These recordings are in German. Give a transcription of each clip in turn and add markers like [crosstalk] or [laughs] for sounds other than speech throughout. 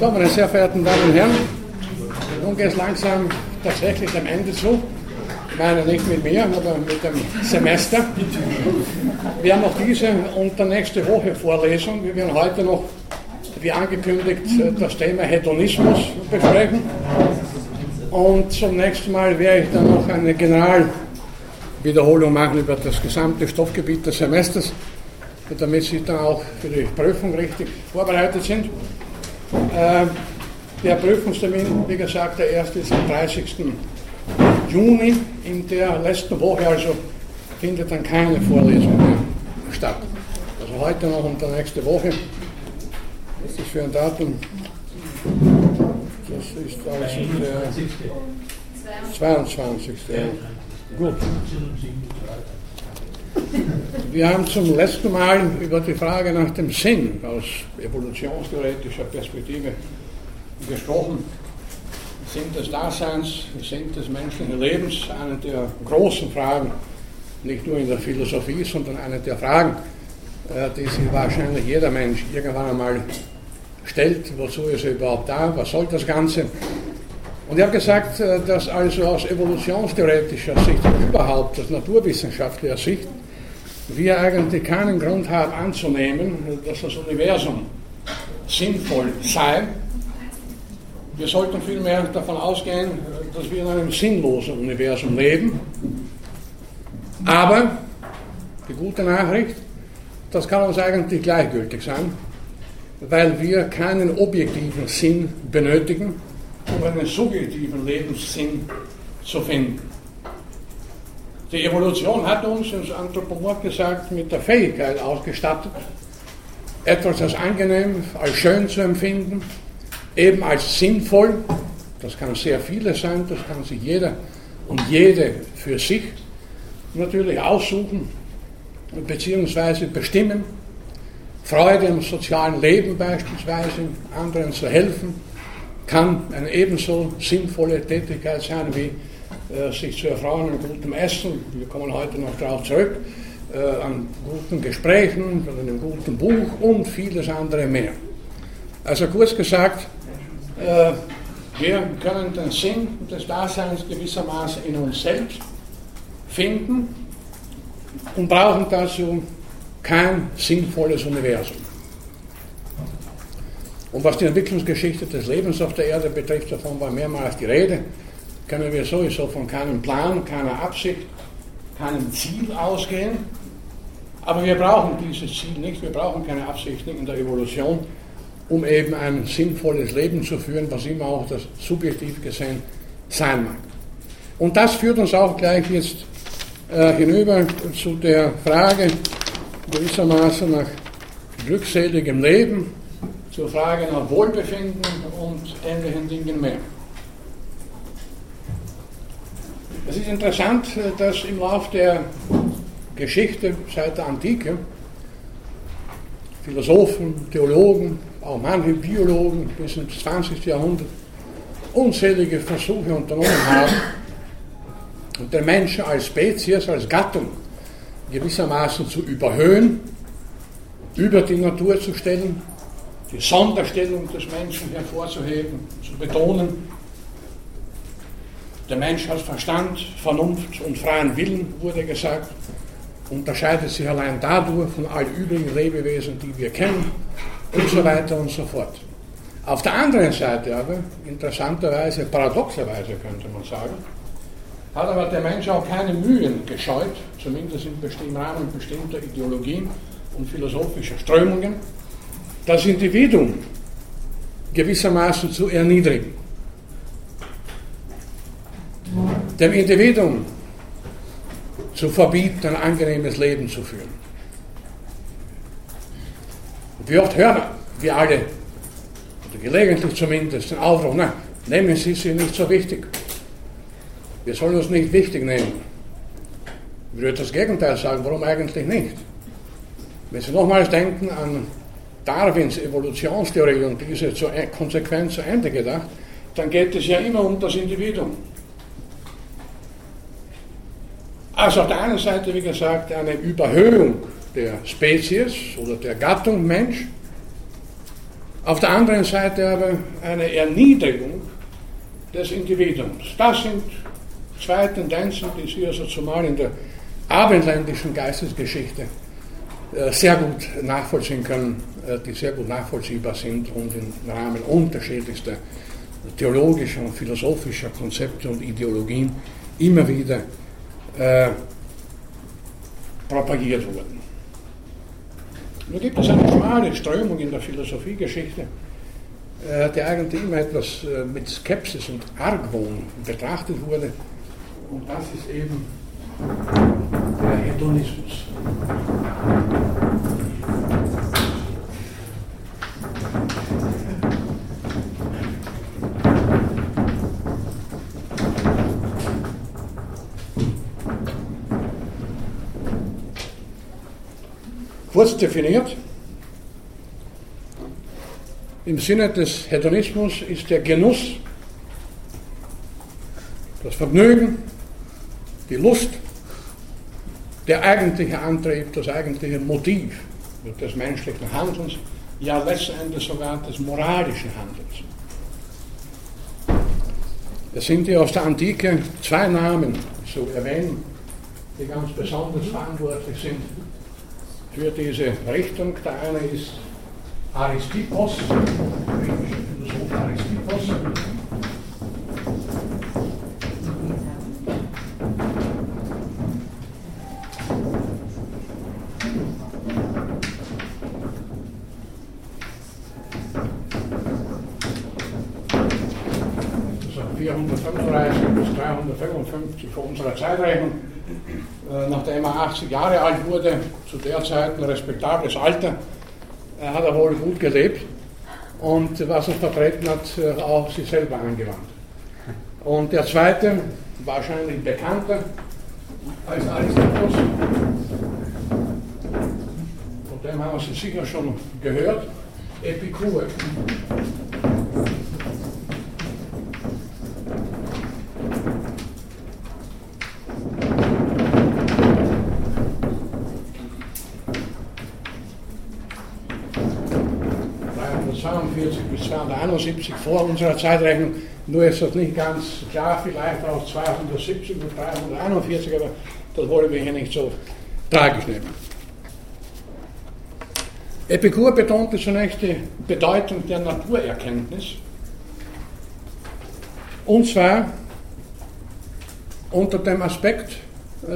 So, meine sehr verehrten Damen und Herren, nun geht es langsam tatsächlich am Ende zu. Ich meine nicht mit mir, aber mit dem Semester. Wir haben noch diese und der nächste Woche Vorlesung. Wir werden heute noch, wie angekündigt, das Thema Hedonismus besprechen. Und zum nächsten Mal werde ich dann noch eine Generalwiederholung machen über das gesamte Stoffgebiet des Semesters, damit Sie dann auch für die Prüfung richtig vorbereitet sind. Äh, der Prüfungstermin, wie gesagt, der erste ist am 30. Juni. In der letzten Woche also findet dann keine Vorlesung mehr statt. Also heute noch und der nächste Woche. Was ist das für ein Datum? Das ist also der 22. Gut. Wir haben zum letzten Mal über die Frage nach dem Sinn aus evolutionstheoretischer Perspektive gesprochen. Sinn des Daseins, Sinn des menschlichen Lebens, eine der großen Fragen, nicht nur in der Philosophie, sondern eine der Fragen, äh, die sich wahrscheinlich jeder Mensch irgendwann einmal stellt, wozu ist er überhaupt da, was soll das Ganze. Und ich habe gesagt, äh, dass also aus evolutionstheoretischer Sicht überhaupt aus naturwissenschaftlicher Sicht wir eigentlich keinen Grund haben anzunehmen, dass das Universum sinnvoll sei. Wir sollten vielmehr davon ausgehen, dass wir in einem sinnlosen Universum leben. Aber die gute Nachricht, das kann uns eigentlich gleichgültig sein weil wir keinen objektiven Sinn benötigen, um einen subjektiven Lebenssinn zu finden. Die Evolution hat uns, ins Anthropomorph gesagt, mit der Fähigkeit ausgestattet, etwas als angenehm, als schön zu empfinden, eben als sinnvoll. Das kann sehr vieles sein, das kann sich jeder und jede für sich natürlich aussuchen bzw. bestimmen. Freude im sozialen Leben beispielsweise, anderen zu helfen, kann eine ebenso sinnvolle Tätigkeit sein wie sich zu erfreuen an gutem Essen. Wir kommen heute noch darauf zurück, äh, an guten Gesprächen, an einem guten Buch und vieles andere mehr. Also kurz gesagt, äh, wir können den Sinn des Daseins gewissermaßen in uns selbst finden und brauchen dazu kein sinnvolles Universum. Und was die Entwicklungsgeschichte des Lebens auf der Erde betrifft, davon war mehrmals die Rede, können wir sowieso von keinem Plan, keiner Absicht, keinem Ziel ausgehen. Aber wir brauchen dieses Ziel nicht, wir brauchen keine Absichten in der Evolution, um eben ein sinnvolles Leben zu führen, was immer auch das subjektiv gesehen sein mag. Und das führt uns auch gleich jetzt äh, hinüber zu der Frage, gewissermaßen nach glückseligem Leben, zur Frage nach Wohlbefinden und ähnlichen Dingen mehr. Es ist interessant, dass im Laufe der Geschichte seit der Antike Philosophen, Theologen, auch manche Biologen bis ins 20. Jahrhundert unzählige Versuche unternommen haben, den Menschen als Spezies, als Gattung gewissermaßen zu überhöhen, über die Natur zu stellen, die Sonderstellung des Menschen hervorzuheben, zu betonen. Der Mensch als Verstand, Vernunft und freien Willen, wurde gesagt, unterscheidet sich allein dadurch von allen übrigen Lebewesen, die wir kennen, und so weiter und so fort. Auf der anderen Seite aber, interessanterweise, paradoxerweise könnte man sagen, hat aber der Mensch auch keine Mühen gescheut, zumindest im Rahmen bestimmter Ideologien und philosophischer Strömungen, das Individuum gewissermaßen zu erniedrigen. Dem Individuum zu verbieten, ein angenehmes Leben zu führen. Und wie oft hören wir alle, oder gelegentlich zumindest, den Aufruf, na, nehmen Sie sie nicht so wichtig. Wir sollen uns nicht wichtig nehmen. Ich würde das Gegenteil sagen, warum eigentlich nicht? Wenn Sie nochmals denken an Darwins Evolutionstheorie und diese zu, e- konsequent zu Ende gedacht, dann geht es ja immer um das Individuum. Also auf der einen Seite, wie gesagt, eine Überhöhung der Spezies oder der Gattung Mensch, Auf der anderen Seite aber eine Erniedrigung des Individuums. Das sind zwei Tendenzen, die Sie also zumal in der abendländischen Geistesgeschichte äh, sehr gut nachvollziehen können, äh, die sehr gut nachvollziehbar sind und im Rahmen unterschiedlichster theologischer und philosophischer Konzepte und Ideologien immer wieder äh, propagiert wurden. Nun gibt es eine schmale Strömung in der Philosophiegeschichte, äh, die eigentlich immer etwas äh, mit Skepsis und Argwohn betrachtet wurde. Und das ist eben der Hedonismus. Kurz definiert, im Sinne des Hedonismus ist der Genuss, das Vergnügen, die Lust, der eigentliche Antrieb, das eigentliche Motiv des menschlichen Handelns, ja letztendlich sogar des moralischen Handelns. Es sind hier aus der Antike zwei Namen zu erwähnen, die ganz besonders verantwortlich sind für diese Richtung. Der eine ist Aristippos, griechischer Philosoph Aristippos. Also 435 bis 355 vor unserer Zeitrechnung nachdem er 80 Jahre alt wurde, zu der Zeit ein respektables Alter, hat er wohl gut gelebt und was er vertreten hat, äh, auch sich selber angewandt. Und der zweite, wahrscheinlich bekannter als Aristoteles, von dem haben Sie sicher schon gehört, Epikur. 242 bis 271 vor unserer Zeitrechnung. Nur ist das nicht ganz klar, vielleicht auch 270 und 341, aber das wollen wir hier nicht so tragisch nehmen. Epikur betonte zunächst die Bedeutung der Naturerkenntnis. Und zwar unter dem Aspekt,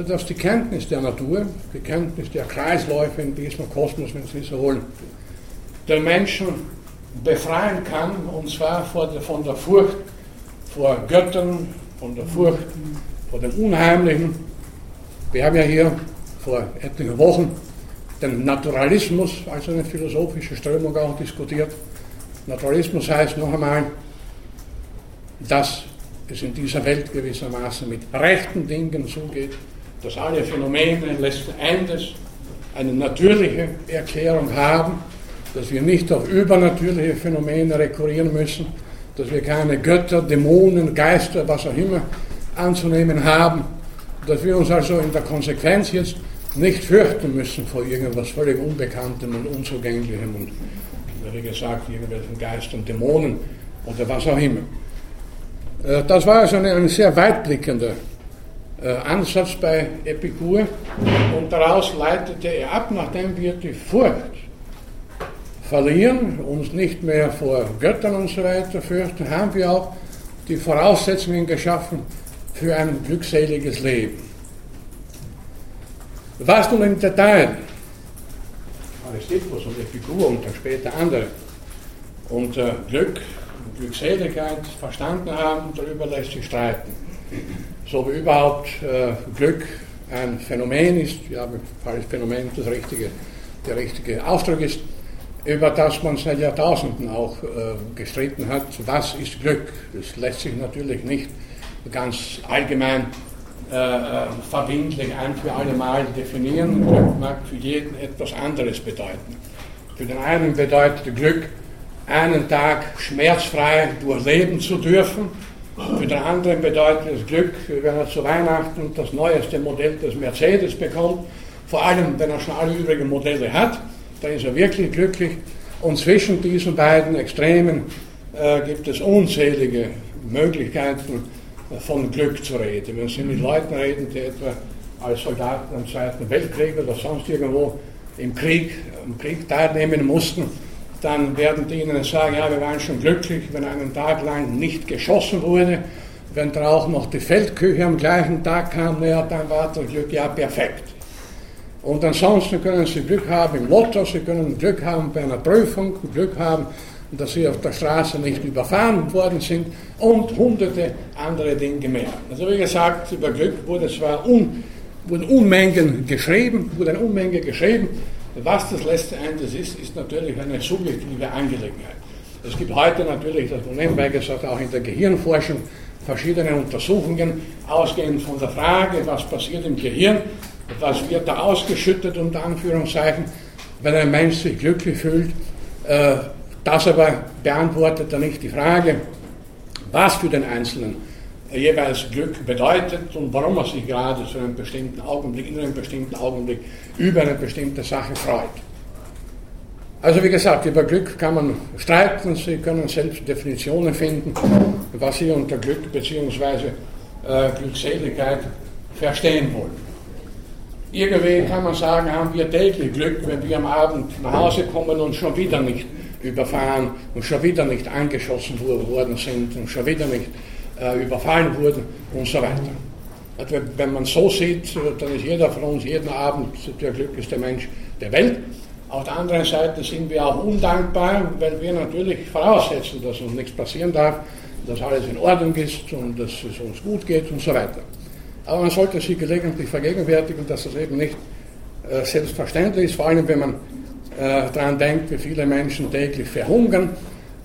dass die Kenntnis der Natur, die Kenntnis der Kreisläufe in diesem Kosmos, wenn Sie so wollen, den Menschen befreien kann, und zwar von der Furcht vor Göttern, von der Furcht vor dem Unheimlichen. Wir haben ja hier vor etlichen Wochen den Naturalismus als eine philosophische Strömung auch diskutiert. Naturalismus heißt noch einmal, dass es in dieser Welt gewissermaßen mit rechten Dingen zugeht, dass alle Phänomene letzten Endes eine natürliche Erklärung haben dass wir nicht auf übernatürliche Phänomene rekurrieren müssen, dass wir keine Götter, Dämonen, Geister, was auch immer anzunehmen haben, dass wir uns also in der Konsequenz jetzt nicht fürchten müssen vor irgendwas völlig Unbekanntem und Unzugänglichem und wie gesagt, irgendwelchen Geistern, Dämonen oder was auch immer. Äh, das war also ein sehr weitblickender äh, Ansatz bei Epikur und daraus leitete er ab, nachdem wir die Furcht verlieren, uns nicht mehr vor Göttern und so weiter fürchten, haben wir auch die Voraussetzungen geschaffen für ein glückseliges Leben. Was nun im Detail Aristippus und Epikur und dann später andere unter Glück und Glückseligkeit verstanden haben, darüber lässt sich streiten. So wie überhaupt äh, Glück ein Phänomen ist, ja, Phänomen das richtige, der richtige Ausdruck ist, über das man seit Jahrtausenden auch äh, gestritten hat, was ist Glück. Das lässt sich natürlich nicht ganz allgemein äh, äh, verbindlich ein für alle Mal definieren. Glück mag für jeden etwas anderes bedeuten. Für den einen bedeutet Glück, einen Tag schmerzfrei durchleben zu dürfen. Für den anderen bedeutet es Glück, wenn er zu Weihnachten das neueste Modell des Mercedes bekommt, vor allem wenn er schon alle übrigen Modelle hat dann ist er wirklich glücklich. Und zwischen diesen beiden Extremen äh, gibt es unzählige Möglichkeiten von Glück zu reden. Wenn Sie mit Leuten reden, die etwa als Soldaten im Zweiten Weltkrieg oder sonst irgendwo im Krieg, im Krieg teilnehmen mussten, dann werden die Ihnen sagen, ja, wir waren schon glücklich, wenn einen Tag lang nicht geschossen wurde. Wenn dann auch noch die Feldküche am gleichen Tag kam, naja, dann war das Glück ja perfekt. Und ansonsten können Sie Glück haben im Lotto, Sie können Glück haben bei einer Prüfung, Glück haben, dass Sie auf der Straße nicht überfahren worden sind und hunderte andere Dinge mehr. Also wie gesagt, über Glück wurde zwar un, wurden Unmengen geschrieben, wurde eine Unmenge geschrieben, was das letzte Endes ist, ist natürlich eine subjektive Angelegenheit. Es gibt heute natürlich, das nebenbei gesagt, auch in der Gehirnforschung verschiedene Untersuchungen, ausgehend von der Frage, was passiert im Gehirn, was wird da ausgeschüttet, unter Anführungszeichen, wenn ein Mensch sich glücklich fühlt. Äh, das aber beantwortet er nicht die Frage, was für den Einzelnen jeweils Glück bedeutet und warum er sich gerade zu einem bestimmten Augenblick, in einem bestimmten Augenblick über eine bestimmte Sache freut. Also wie gesagt, über Glück kann man streiten, Sie können selbst Definitionen finden, was Sie unter Glück bzw. Äh, Glückseligkeit verstehen wollen. Irgendwie kann man sagen, haben wir täglich Glück, wenn wir am Abend nach Hause kommen und schon wieder nicht überfahren und schon wieder nicht angeschossen worden sind und schon wieder nicht äh, überfallen wurden und so weiter. Also wenn man so sieht, dann ist jeder von uns jeden Abend der glücklichste Mensch der Welt. Auf der anderen Seite sind wir auch undankbar, weil wir natürlich voraussetzen, dass uns nichts passieren darf, dass alles in Ordnung ist und dass es uns gut geht und so weiter. Aber man sollte sich gelegentlich vergegenwärtigen, dass das eben nicht äh, selbstverständlich ist, vor allem wenn man äh, daran denkt, wie viele Menschen täglich verhungern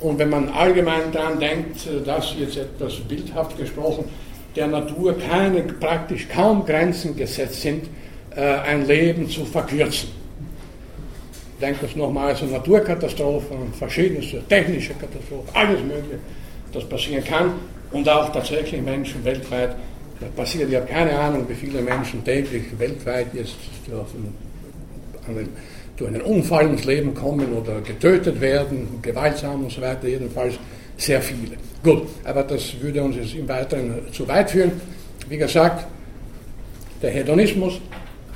und wenn man allgemein daran denkt, äh, dass jetzt etwas bildhaft gesprochen, der Natur keine, praktisch kaum Grenzen gesetzt sind, äh, ein Leben zu verkürzen denke es nochmal, so Naturkatastrophen, verschiedenste technische Katastrophen, alles Mögliche, das passieren kann und auch tatsächlich Menschen weltweit. Passiert, ich habe keine Ahnung, wie viele Menschen täglich weltweit jetzt durch einen, durch einen Unfall ins Leben kommen oder getötet werden, gewaltsam und so weiter, jedenfalls sehr viele. Gut, aber das würde uns jetzt im Weiteren zu weit führen. Wie gesagt, der Hedonismus,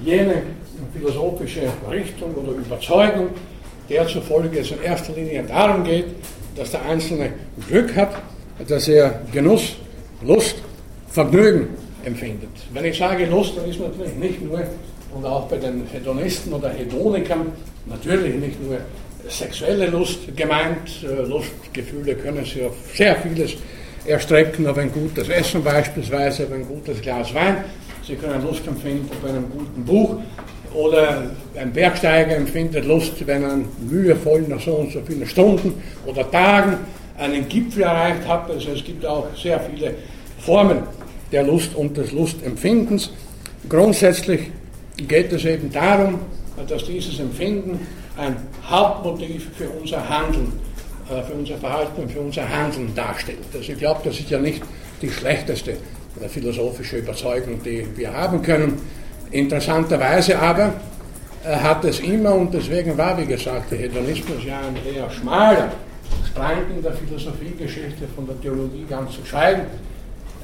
jene philosophische Richtung oder Überzeugung, der zufolge es in erster Linie darum geht, dass der Einzelne Glück hat, dass er Genuss, Lust, Vergnügen empfindet. Wenn ich sage Lust, dann ist natürlich nicht nur, und auch bei den Hedonisten oder Hedonikern, natürlich nicht nur sexuelle Lust gemeint. Äh, Lustgefühle können sich auf sehr vieles erstrecken, auf ein gutes Essen beispielsweise, auf ein gutes Glas Wein. Sie können Lust empfinden auf einem guten Buch. Oder ein Bergsteiger empfindet Lust, wenn er mühevoll nach so und so vielen Stunden oder Tagen einen Gipfel erreicht hat. Also es gibt auch sehr viele Formen der Lust und des Lustempfindens. Grundsätzlich geht es eben darum, dass dieses Empfinden ein Hauptmotiv für unser Handeln, äh, für unser Verhalten und für unser Handeln darstellt. Also ich glaube, das ist ja nicht die schlechteste äh, philosophische Überzeugung, die wir haben können. Interessanterweise aber äh, hat es immer, und deswegen war, wie gesagt, der Hedonismus ja ein eher schmaler Strang in der Philosophiegeschichte von der Theologie ganz zu schweigen,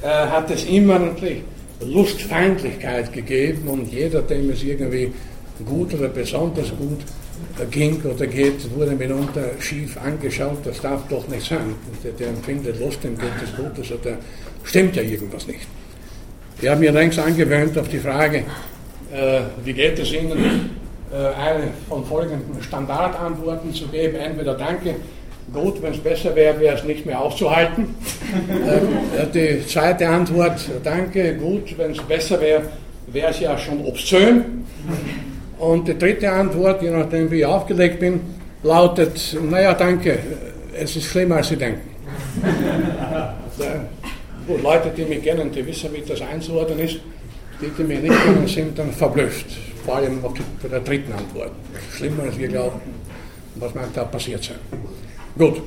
hat es immer natürlich Lustfeindlichkeit gegeben und jeder, dem es irgendwie gut oder besonders gut ging oder geht, wurde mitunter schief angeschaut, das darf doch nicht sein. Der, der empfindet Lust, dem geht es gut, also da stimmt ja irgendwas nicht. Ich habe mir längst angewöhnt auf die Frage, äh, wie geht es Ihnen, äh, eine von folgenden Standardantworten zu geben. Entweder danke, gut, wenn es besser wäre, wäre es nicht mehr aufzuhalten. [laughs] Äh, die zweite Antwort, danke, gut, wenn es besser wäre, wäre es ja schon obszön. Und die dritte Antwort, je nachdem wie ich aufgelegt bin, lautet, naja, danke, es ist schlimmer als Sie denken. [laughs] Gut, Leute, die mich kennen, die wissen, wie das einzuordnen ist die, die mir nicht kennen, sind dann verblüfft. Vor allem bei der dritten Antwort. Schlimmer als wir glauben. Was mag da passiert sein? Gut.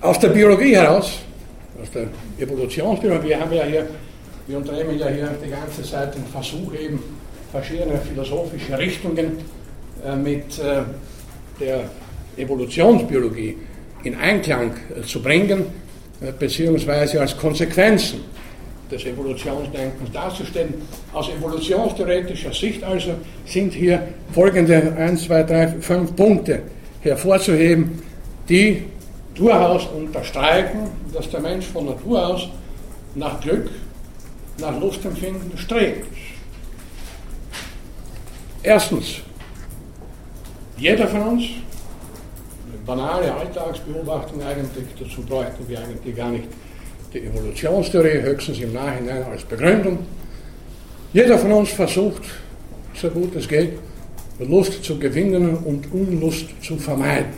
Aus der Biologie heraus, aus der Evolutionsbiologie, haben wir ja hier, wir unternehmen ja hier die ganze Zeit den Versuch eben, verschiedene philosophische Richtungen äh, mit äh, der Evolutionsbiologie in Einklang zu bringen, beziehungsweise als Konsequenzen des Evolutionsdenkens darzustellen. Aus evolutionstheoretischer Sicht also sind hier folgende 1, 2, 3, 5 Punkte hervorzuheben, die durchaus unterstreichen, dass der Mensch von Natur aus nach Glück, nach Lustempfinden strebt. Erstens, jeder von uns, eine banale Alltagsbeobachtung eigentlich, dazu bräuchten wir eigentlich gar nicht die Evolutionstheorie, höchstens im Nachhinein als Begründung. Jeder von uns versucht, so gut es geht, Lust zu gewinnen und Unlust zu vermeiden.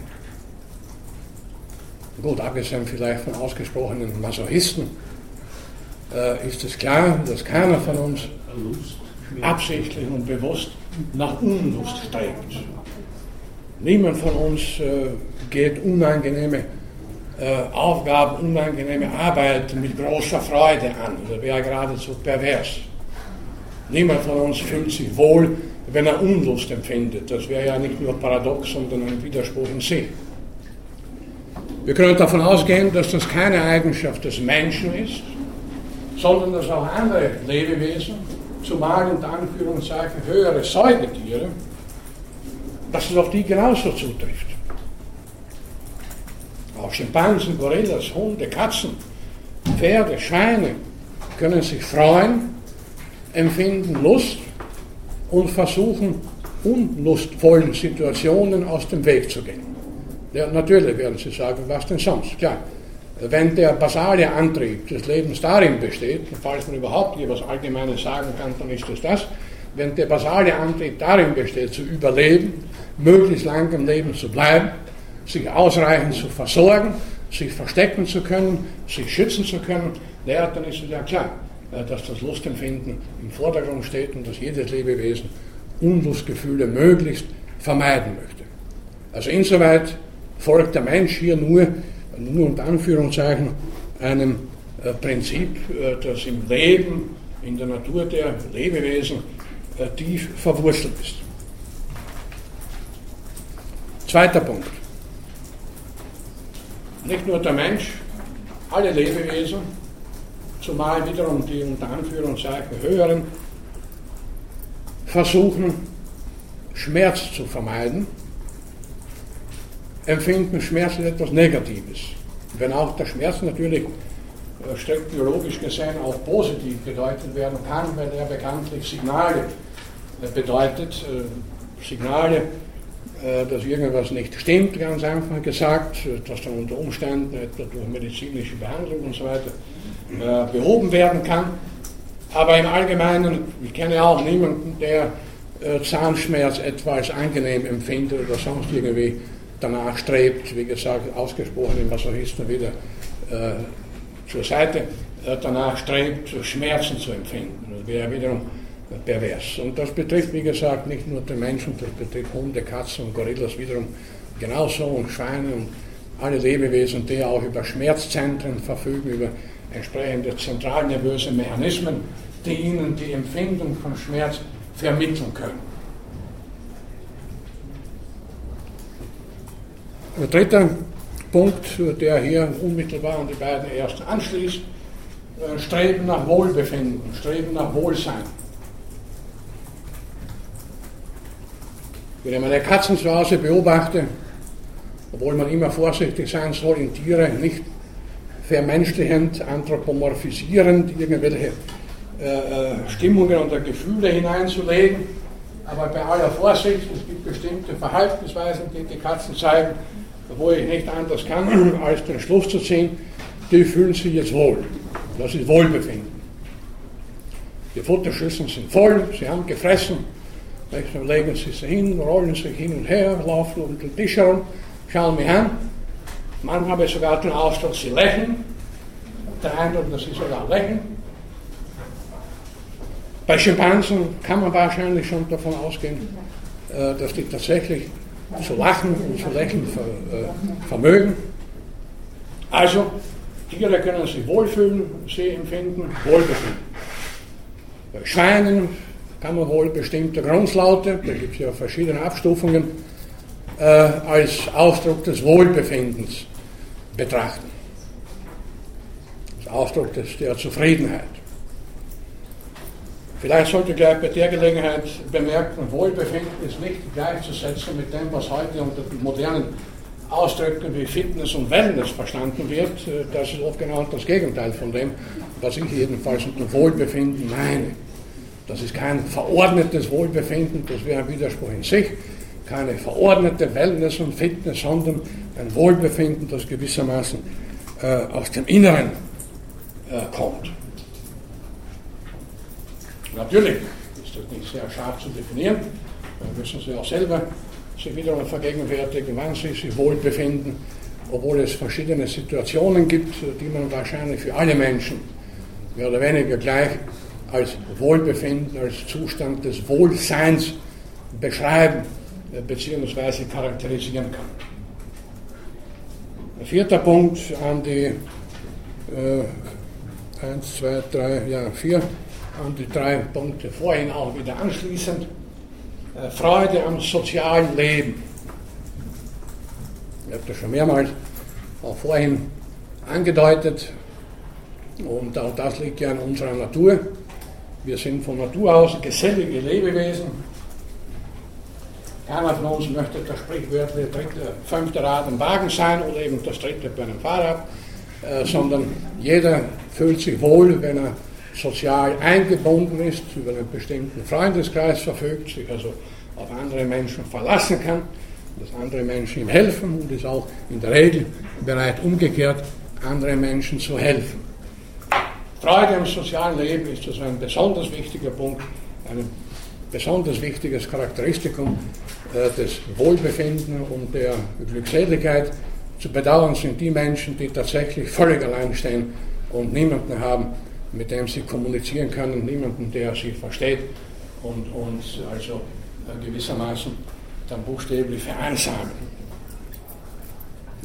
Gut, abgesehen vielleicht von ausgesprochenen Masochisten, äh, ist es klar, dass keiner von uns absichtlich und bewusst nach Unlust strebt. Niemand von uns äh, geht unangenehme äh, Aufgaben, unangenehme Arbeit mit großer Freude an. Das wäre geradezu pervers. Niemand von uns fühlt sich wohl, wenn er Unlust empfindet. Das wäre ja nicht nur paradox, sondern ein Widerspruch in sich. Wir können davon ausgehen, dass das keine Eigenschaft des Menschen ist, sondern dass auch andere Lebewesen, zumal in Anführungszeichen höhere Säugetiere, dass es auf die genauso zutrifft. Auch Schimpansen, Gorillas, Hunde, Katzen, Pferde, Schweine können sich freuen, empfinden Lust und versuchen, unlustvollen Situationen aus dem Weg zu gehen. Ja, natürlich werden Sie sagen, was denn sonst? Klar, wenn der basale Antrieb des Lebens darin besteht, falls man überhaupt etwas Allgemeines sagen kann, dann ist es das, wenn der basale Antrieb darin besteht, zu überleben, möglichst lang im Leben zu bleiben, sich ausreichend zu versorgen, sich verstecken zu können, sich schützen zu können, naja, dann ist es ja klar, dass das Lustempfinden im Vordergrund steht und dass jedes Lebewesen Unlustgefühle möglichst vermeiden möchte. Also insoweit folgt der Mensch hier nur, nur unter Anführungszeichen, einem äh, Prinzip, äh, das im Leben, in der Natur der Lebewesen tief verwurzelt ist. Zweiter Punkt. Nicht nur der Mensch, alle Lebewesen, zumal wiederum die unter Anführungszeichen höheren, versuchen Schmerz zu vermeiden, empfinden Schmerz als etwas Negatives. Wenn auch der Schmerz natürlich äh, strikt biologisch gesehen auch positiv gedeutet werden kann, weil er bekanntlich Signale äh, bedeutet, äh, Signale dass irgendwas nicht stimmt, ganz einfach gesagt, dass dann unter Umständen etwa durch medizinische Behandlung und so weiter äh, behoben werden kann. Aber im Allgemeinen, ich kenne auch niemanden, der äh, Zahnschmerz etwa als angenehm empfindet oder sonst irgendwie danach strebt, wie gesagt, ausgesprochen im Masochisten wieder äh, zur Seite, äh, danach strebt, Schmerzen zu empfinden. Das wäre wiederum pervers. Und das betrifft, wie gesagt, nicht nur den Menschen, das betrifft Hunde, Katzen und Gorillas wiederum genauso und Schweine und alle Lebewesen, die auch über Schmerzzentren verfügen, über entsprechende zentralnervöse Mechanismen, die ihnen die Empfindung von Schmerz vermitteln können. Der dritte Punkt, der hier unmittelbar an die beiden ersten anschließt, äh, Streben nach Wohlbefinden, Streben nach Wohlsein. Wenn ich meine Katzen zu Hause beobachte, obwohl man immer vorsichtig sein soll, in Tiere nicht vermenschlichend, anthropomorphisierend irgendwelche äh, äh, Stimmungen oder Gefühle hineinzulegen, aber bei aller Vorsicht, es gibt bestimmte Verhaltensweisen, die die Katzen zeigen, wo ich nicht anders kann, [clears throat] als den Schluss zu ziehen, die fühlen sich jetzt wohl. Das ist Wohlbefinden. Die Futterschüsseln sind voll, sie haben gefressen, dann legen sie sich hin, rollen sich hin und her, laufen um den Tisch herum, schauen mich an. Manchmal habe ich sogar den Ausdruck, sie lächeln. Der Eindruck, dass sie sogar lächeln. Bei Schimpansen kann man wahrscheinlich schon davon ausgehen, äh, dass die tatsächlich zu lachen und zu lächeln äh, vermögen. Also, Tiere können sich wohlfühlen, sie empfinden Wohlbefinden. Bei Schweinen kann man wohl bestimmte Grundlaute, da gibt es ja verschiedene Abstufungen, äh, als Ausdruck des Wohlbefindens betrachten. Als Ausdruck des, der Zufriedenheit. Vielleicht sollte gleich bei der Gelegenheit bemerken, Wohlbefinden ist nicht gleichzusetzen mit dem, was heute unter modernen Ausdrücken wie Fitness und Wellness verstanden wird. Das ist oft genau das Gegenteil von dem, was ich jedenfalls unter Wohlbefinden meine. Das ist kein verordnetes Wohlbefinden, das wäre ein Widerspruch in sich, keine verordnete Wellness und Fitness, sondern ein Wohlbefinden, das gewissermaßen äh, aus dem Inneren äh, kommt. Natürlich ist das nicht sehr scharf zu definieren, da müssen Sie auch selber sich wiederum vergegenwärtigen, wann Sie sich wohlbefinden, obwohl es verschiedene Situationen gibt, die man wahrscheinlich für alle Menschen mehr oder weniger gleich als Wohlbefinden, als Zustand des Wohlseins beschreiben bzw. charakterisieren kann. Vierter Punkt an die äh, 1, 2, 3, ja, 4, an die drei Punkte vorhin auch wieder anschließend. Äh, Freude am sozialen Leben. Ich habe das schon mehrmals auch vorhin angedeutet und auch das liegt ja in unserer Natur. Wir sind von Natur aus gesellige Lebewesen. Keiner von uns möchte das sprichwörtliche dritte, fünfte Rad im Wagen sein oder eben das dritte bei einem Fahrrad, äh, sondern jeder fühlt sich wohl, wenn er sozial eingebunden ist, über einen bestimmten Freundeskreis verfügt, sich also auf andere Menschen verlassen kann, dass andere Menschen ihm helfen und ist auch in der Regel bereit, umgekehrt andere Menschen zu helfen. Freude am sozialen Leben ist also ein besonders wichtiger Punkt, ein besonders wichtiges Charakteristikum des Wohlbefinden und der Glückseligkeit. Zu bedauern sind die Menschen, die tatsächlich völlig allein stehen und niemanden haben, mit dem sie kommunizieren können, niemanden, der sie versteht und, und also äh, gewissermaßen dann buchstäblich vereinsamen.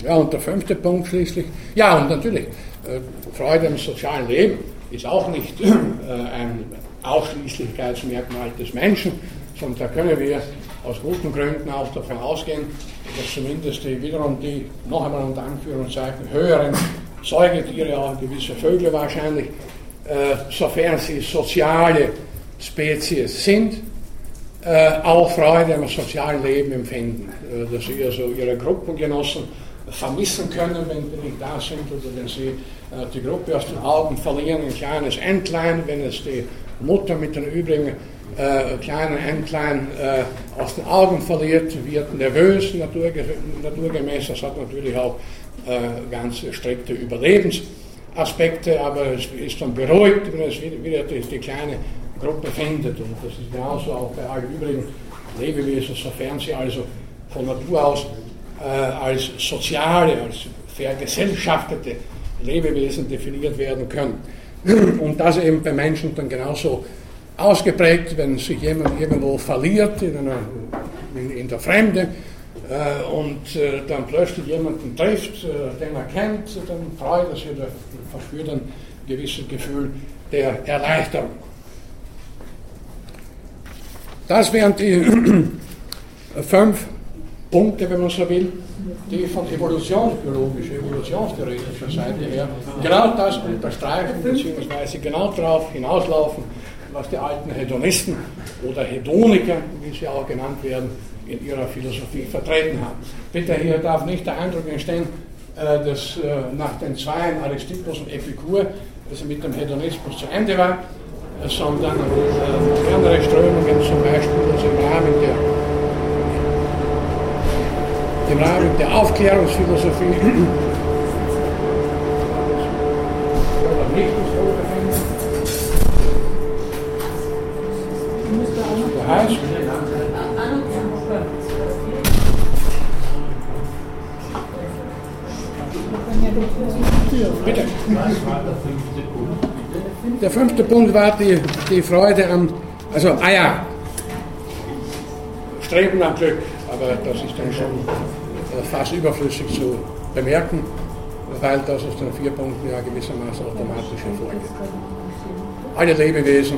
Ja, und der fünfte Punkt schließlich, ja, und natürlich, äh, Freude am sozialen Leben ist auch nicht äh, ein Ausschließlichkeitsmerkmal des Menschen, sondern da können wir aus guten Gründen auch davon ausgehen, dass zumindest die, wiederum die, noch einmal unter Anführungszeichen, höheren Säugetiere, auch gewisse Vögel wahrscheinlich, äh, sofern sie soziale Spezies sind, äh, auch Freude am sozialen Leben empfinden, äh, dass sie also ihre Gruppengenossen vermissen können, wenn die nicht da sind oder wenn sie äh, die Gruppe aus den Augen verlieren, ein kleines Entlein, wenn es die Mutter mit den übrigen äh, kleinen Entlein äh, aus den Augen verliert, wird nervös, naturge naturgemäß. Das hat natürlich auch äh, ganz strikte Überlebensaspekte, aber es ist dann beruhigt, wenn es wieder die, kleine Gruppe findet. Und das ist genauso auch bei allen übrigen Lebewesen, sofern sie also von Natur aus äh, als soziale, als vergesellschaftete Lebewesen definiert werden können. Und das eben bei Menschen dann genauso ausgeprägt, wenn sich jemand irgendwo verliert in, einer, in, in der Fremde äh, und äh, dann plötzlich jemanden trifft, äh, den er kennt, dann freut er sich oder verspürt ein gewisses Gefühl der Erleichterung. Das wären die [clears throat] fünf Punkte, wenn man so will, die von evolutionsbiologischer, evolutionstheoretischer Seite her genau das unterstreichen, beziehungsweise genau darauf hinauslaufen, was die alten Hedonisten oder Hedoniker, wie sie auch genannt werden, in ihrer Philosophie vertreten haben. Bitte, hier darf nicht der Eindruck entstehen, äh, dass äh, nach den Zweien Aristippus und Epikur es mit dem Hedonismus zu Ende war, äh, sondern modernere Strömungen, zum Beispiel also im Rahmen der im Rahmen der Aufklärungsphilosophie oder nicht Der heißt Bitte. Der fünfte Punkt war die, die Freude am, also, ah ja, Streben am Glück, aber das ist dann schon äh, fast überflüssig zu bemerken, weil das aus den vier Punkten ja gewissermaßen automatisch hervorgeht. Alle Lebewesen,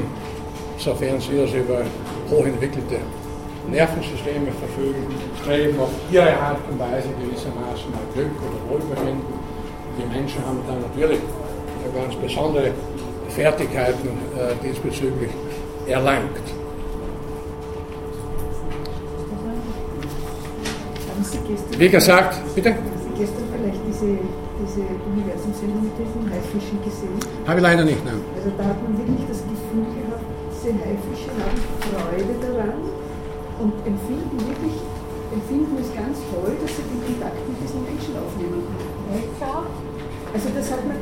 sofern sie das über hochentwickelte Nervensysteme verfügen, streben auf ihre Art und Weise gewissermaßen nach Glück oder Wohlbefinden. Die Menschen haben dann natürlich ganz besondere Fertigkeiten äh, diesbezüglich erlangt. Wie gesagt, bitte? Haben Sie gestern vielleicht diese, diese Universumsendung mit den gesehen? Habe ich leider nicht, nein. Also da hat man wirklich das Gefühl gehabt, diese Haifische haben Freude daran und empfinden wirklich, empfinden es ganz toll, dass sie den Kontakt mit diesen Menschen aufnehmen. Also das hat man,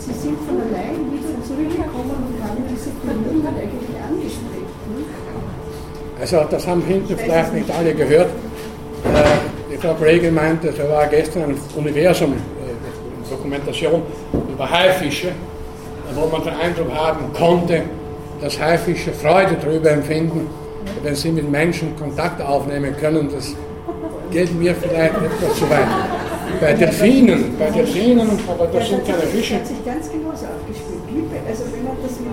sie sind von allein wieder zurückgekommen und haben diese Verbindung eigentlich angestrebt. Ne? Also das haben hinten vielleicht nicht alle gehört. Äh, die Frau Bregel meinte, da war gestern ein Universum-Dokumentation äh, über Haifische, wo man den Eindruck haben konnte, dass Haifische Freude darüber empfinden, wenn sie mit Menschen Kontakt aufnehmen können. Das geht mir vielleicht etwas zu weit. Bei Delfinen, bei Delfinen, aber das sind keine Fische. Das hat sich ganz genauso abgespielt. Liebe, also wenn man das mit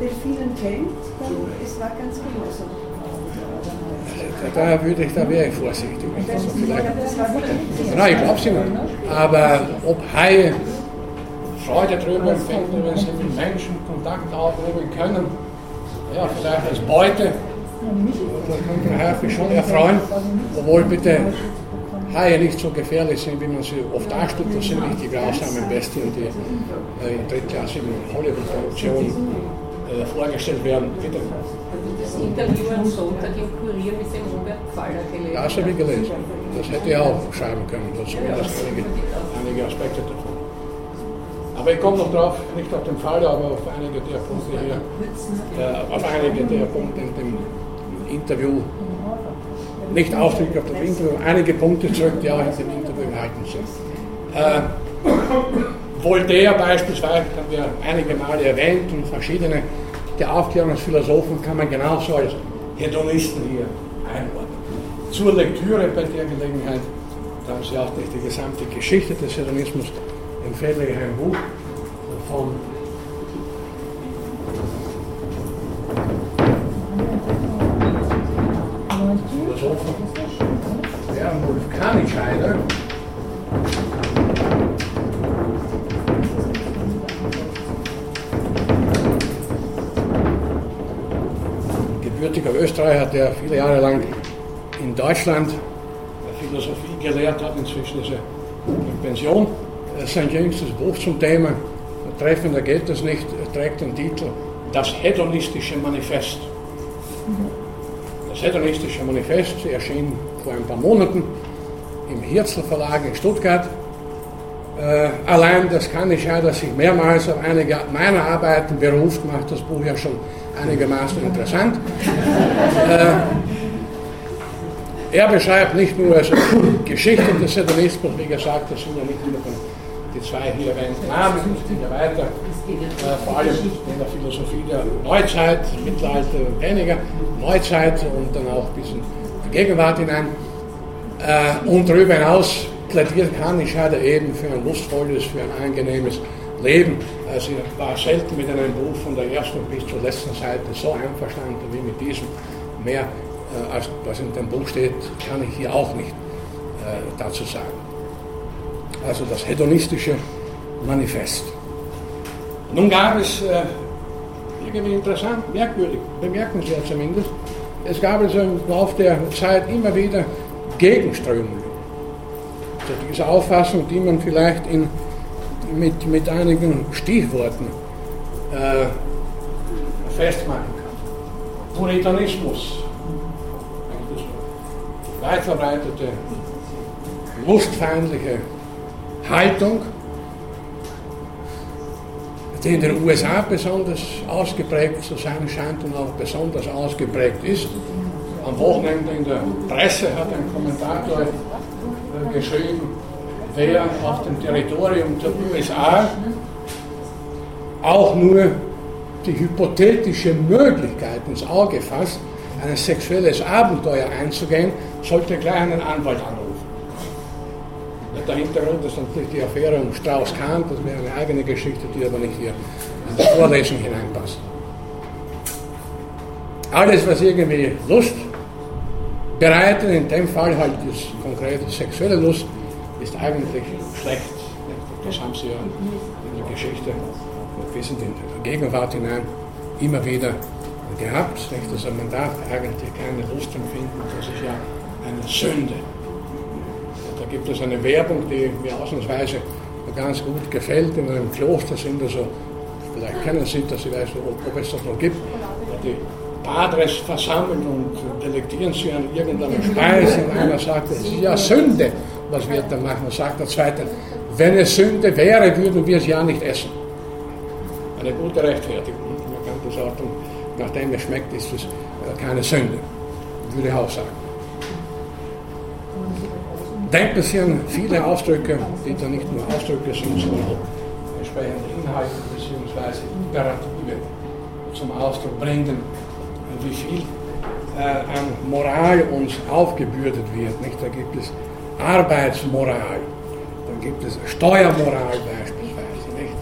Delfinen kennt, dann es war ganz genauso. Da, würde ich, da wäre ich vorsichtig. Vielleicht, nein, ich glaube sie nicht. Aber ob Haie Freude darüber empfinden, wenn sie mit Menschen Kontakt aufnehmen können, ja, vielleicht als Beute, könnte man Haifisch schon erfreuen, obwohl bitte Haie nicht so gefährlich sind, wie man sie oft darstellt. Das sind nicht die grausamen Bestien, die äh, in drittklassigen Hollywood-Produktionen äh, vorgestellt werden. Bitte. Das Interview am Sonntag im Kurier mit dem Robert Pfaller gelesen. Das habe ich gelesen. Das hätte ich auch schreiben können, dazu zumindest einige, einige Aspekte davon. Aber ich komme noch drauf, nicht auf den Fall, aber auf einige der Punkte hier, äh, auf einige der Punkte in dem Interview, nicht ausdrücklich auf das Interview, einige Punkte zurück, die auch in dem Interview enthalten sind. Äh, Voltaire beispielsweise haben wir einige Male erwähnt und verschiedene der Aufklärungsphilosophen kann man genauso als Hedonisten hier einordnen. Zur Lektüre bei der Gelegenheit, da haben Sie auch nicht die gesamte Geschichte des Hedonismus, ich ein Buch von Philosophen Bernulf Kanischeider. gebürtiger Österreicher, der viele Jahre lang in Deutschland Philosophie gelehrt hat, inzwischen ist er in Pension. Sein jüngstes Buch zum Thema, treffender geht es nicht, trägt den Titel Das hedonistische Manifest. Das hedonistische Manifest erschien vor ein paar Monaten im Hirzl Verlag in Stuttgart. Äh, allein das kann ich ja, dass ich mehrmals auf einige meiner Arbeiten beruft, macht das Buch ja schon einigermaßen interessant. Äh, er beschreibt nicht nur also Geschichte des Hedonismus, wie gesagt, das sind ja nicht nur die zwei hier erwähnten Namen, geht ja weiter, äh, vor allem in der Philosophie der Neuzeit, Mittelalter weniger, Neuzeit und dann auch ein bisschen Gegenwart hinein. Äh, und darüber hinaus plädiert Kanischeider eben für ein lustvolles, für ein angenehmes Leben. Also ich war selten mit einem Buch von der ersten bis zur letzten Seite so einverstanden wie mit diesem. Mehr äh, als was in dem Buch steht, kann ich hier auch nicht äh, dazu sagen. Also das hedonistische Manifest. Nun gab es äh, irgendwie interessant, merkwürdig, bemerkenswert zumindest, es gab also im Laufe der Zeit immer wieder Gegenströmungen zu dieser Auffassung, die man vielleicht in, mit, mit einigen Stichworten äh, festmachen kann. Puritanismus, weit verbreitete lustfeindliche Haltung, die in den USA besonders ausgeprägt zu sein scheint und auch besonders ausgeprägt ist. Am Wochenende in der Presse hat ein Kommentator äh, geschrieben, wer auf dem Territorium der USA auch nur die hypothetische Möglichkeit ins Auge fasst, ein sexuelles Abenteuer einzugehen, sollte gleich einen Anwalt anrufen. Der Hintergrund ist natürlich die Affäre um Strauss-Kahn, das wäre eine eigene Geschichte, die aber nicht hier in die Vorlesung hineinpasst. Alles, was irgendwie Lust bereiten. In dem Fall halt das konkrete sexuelle Lust ist eigentlich schlecht. Das haben sie ja in der Geschichte bis in die Gegenwart hinein immer wieder gehabt. Also man darf eigentlich keine Lust empfinden, das ist ja eine Sünde. Gibt es eine Werbung, die mir ausnahmsweise ganz gut gefällt. In einem Kloster sind also, vielleicht kennen Sie das, ich weiß nicht, ob es das noch gibt, die Padres versammeln und delektieren sie an irgendeiner Speise. Und einer sagt, es ist ja Sünde, was wir da machen. Und sagt der Zweite, wenn es Sünde wäre, würden wir es ja nicht essen. Eine gute Rechtfertigung. Man kann das auch, nachdem es schmeckt, ist es keine Sünde, würde ich auch sagen. An viele Ausdrücke, die da nicht nur Ausdrücke sind, sondern entsprechende Inhalte bzw. Imperative zum Ausdruck bringen, wie viel äh, an Moral uns aufgebürdet wird. Nicht? Da gibt es Arbeitsmoral, dann gibt es Steuermoral beispielsweise, nicht?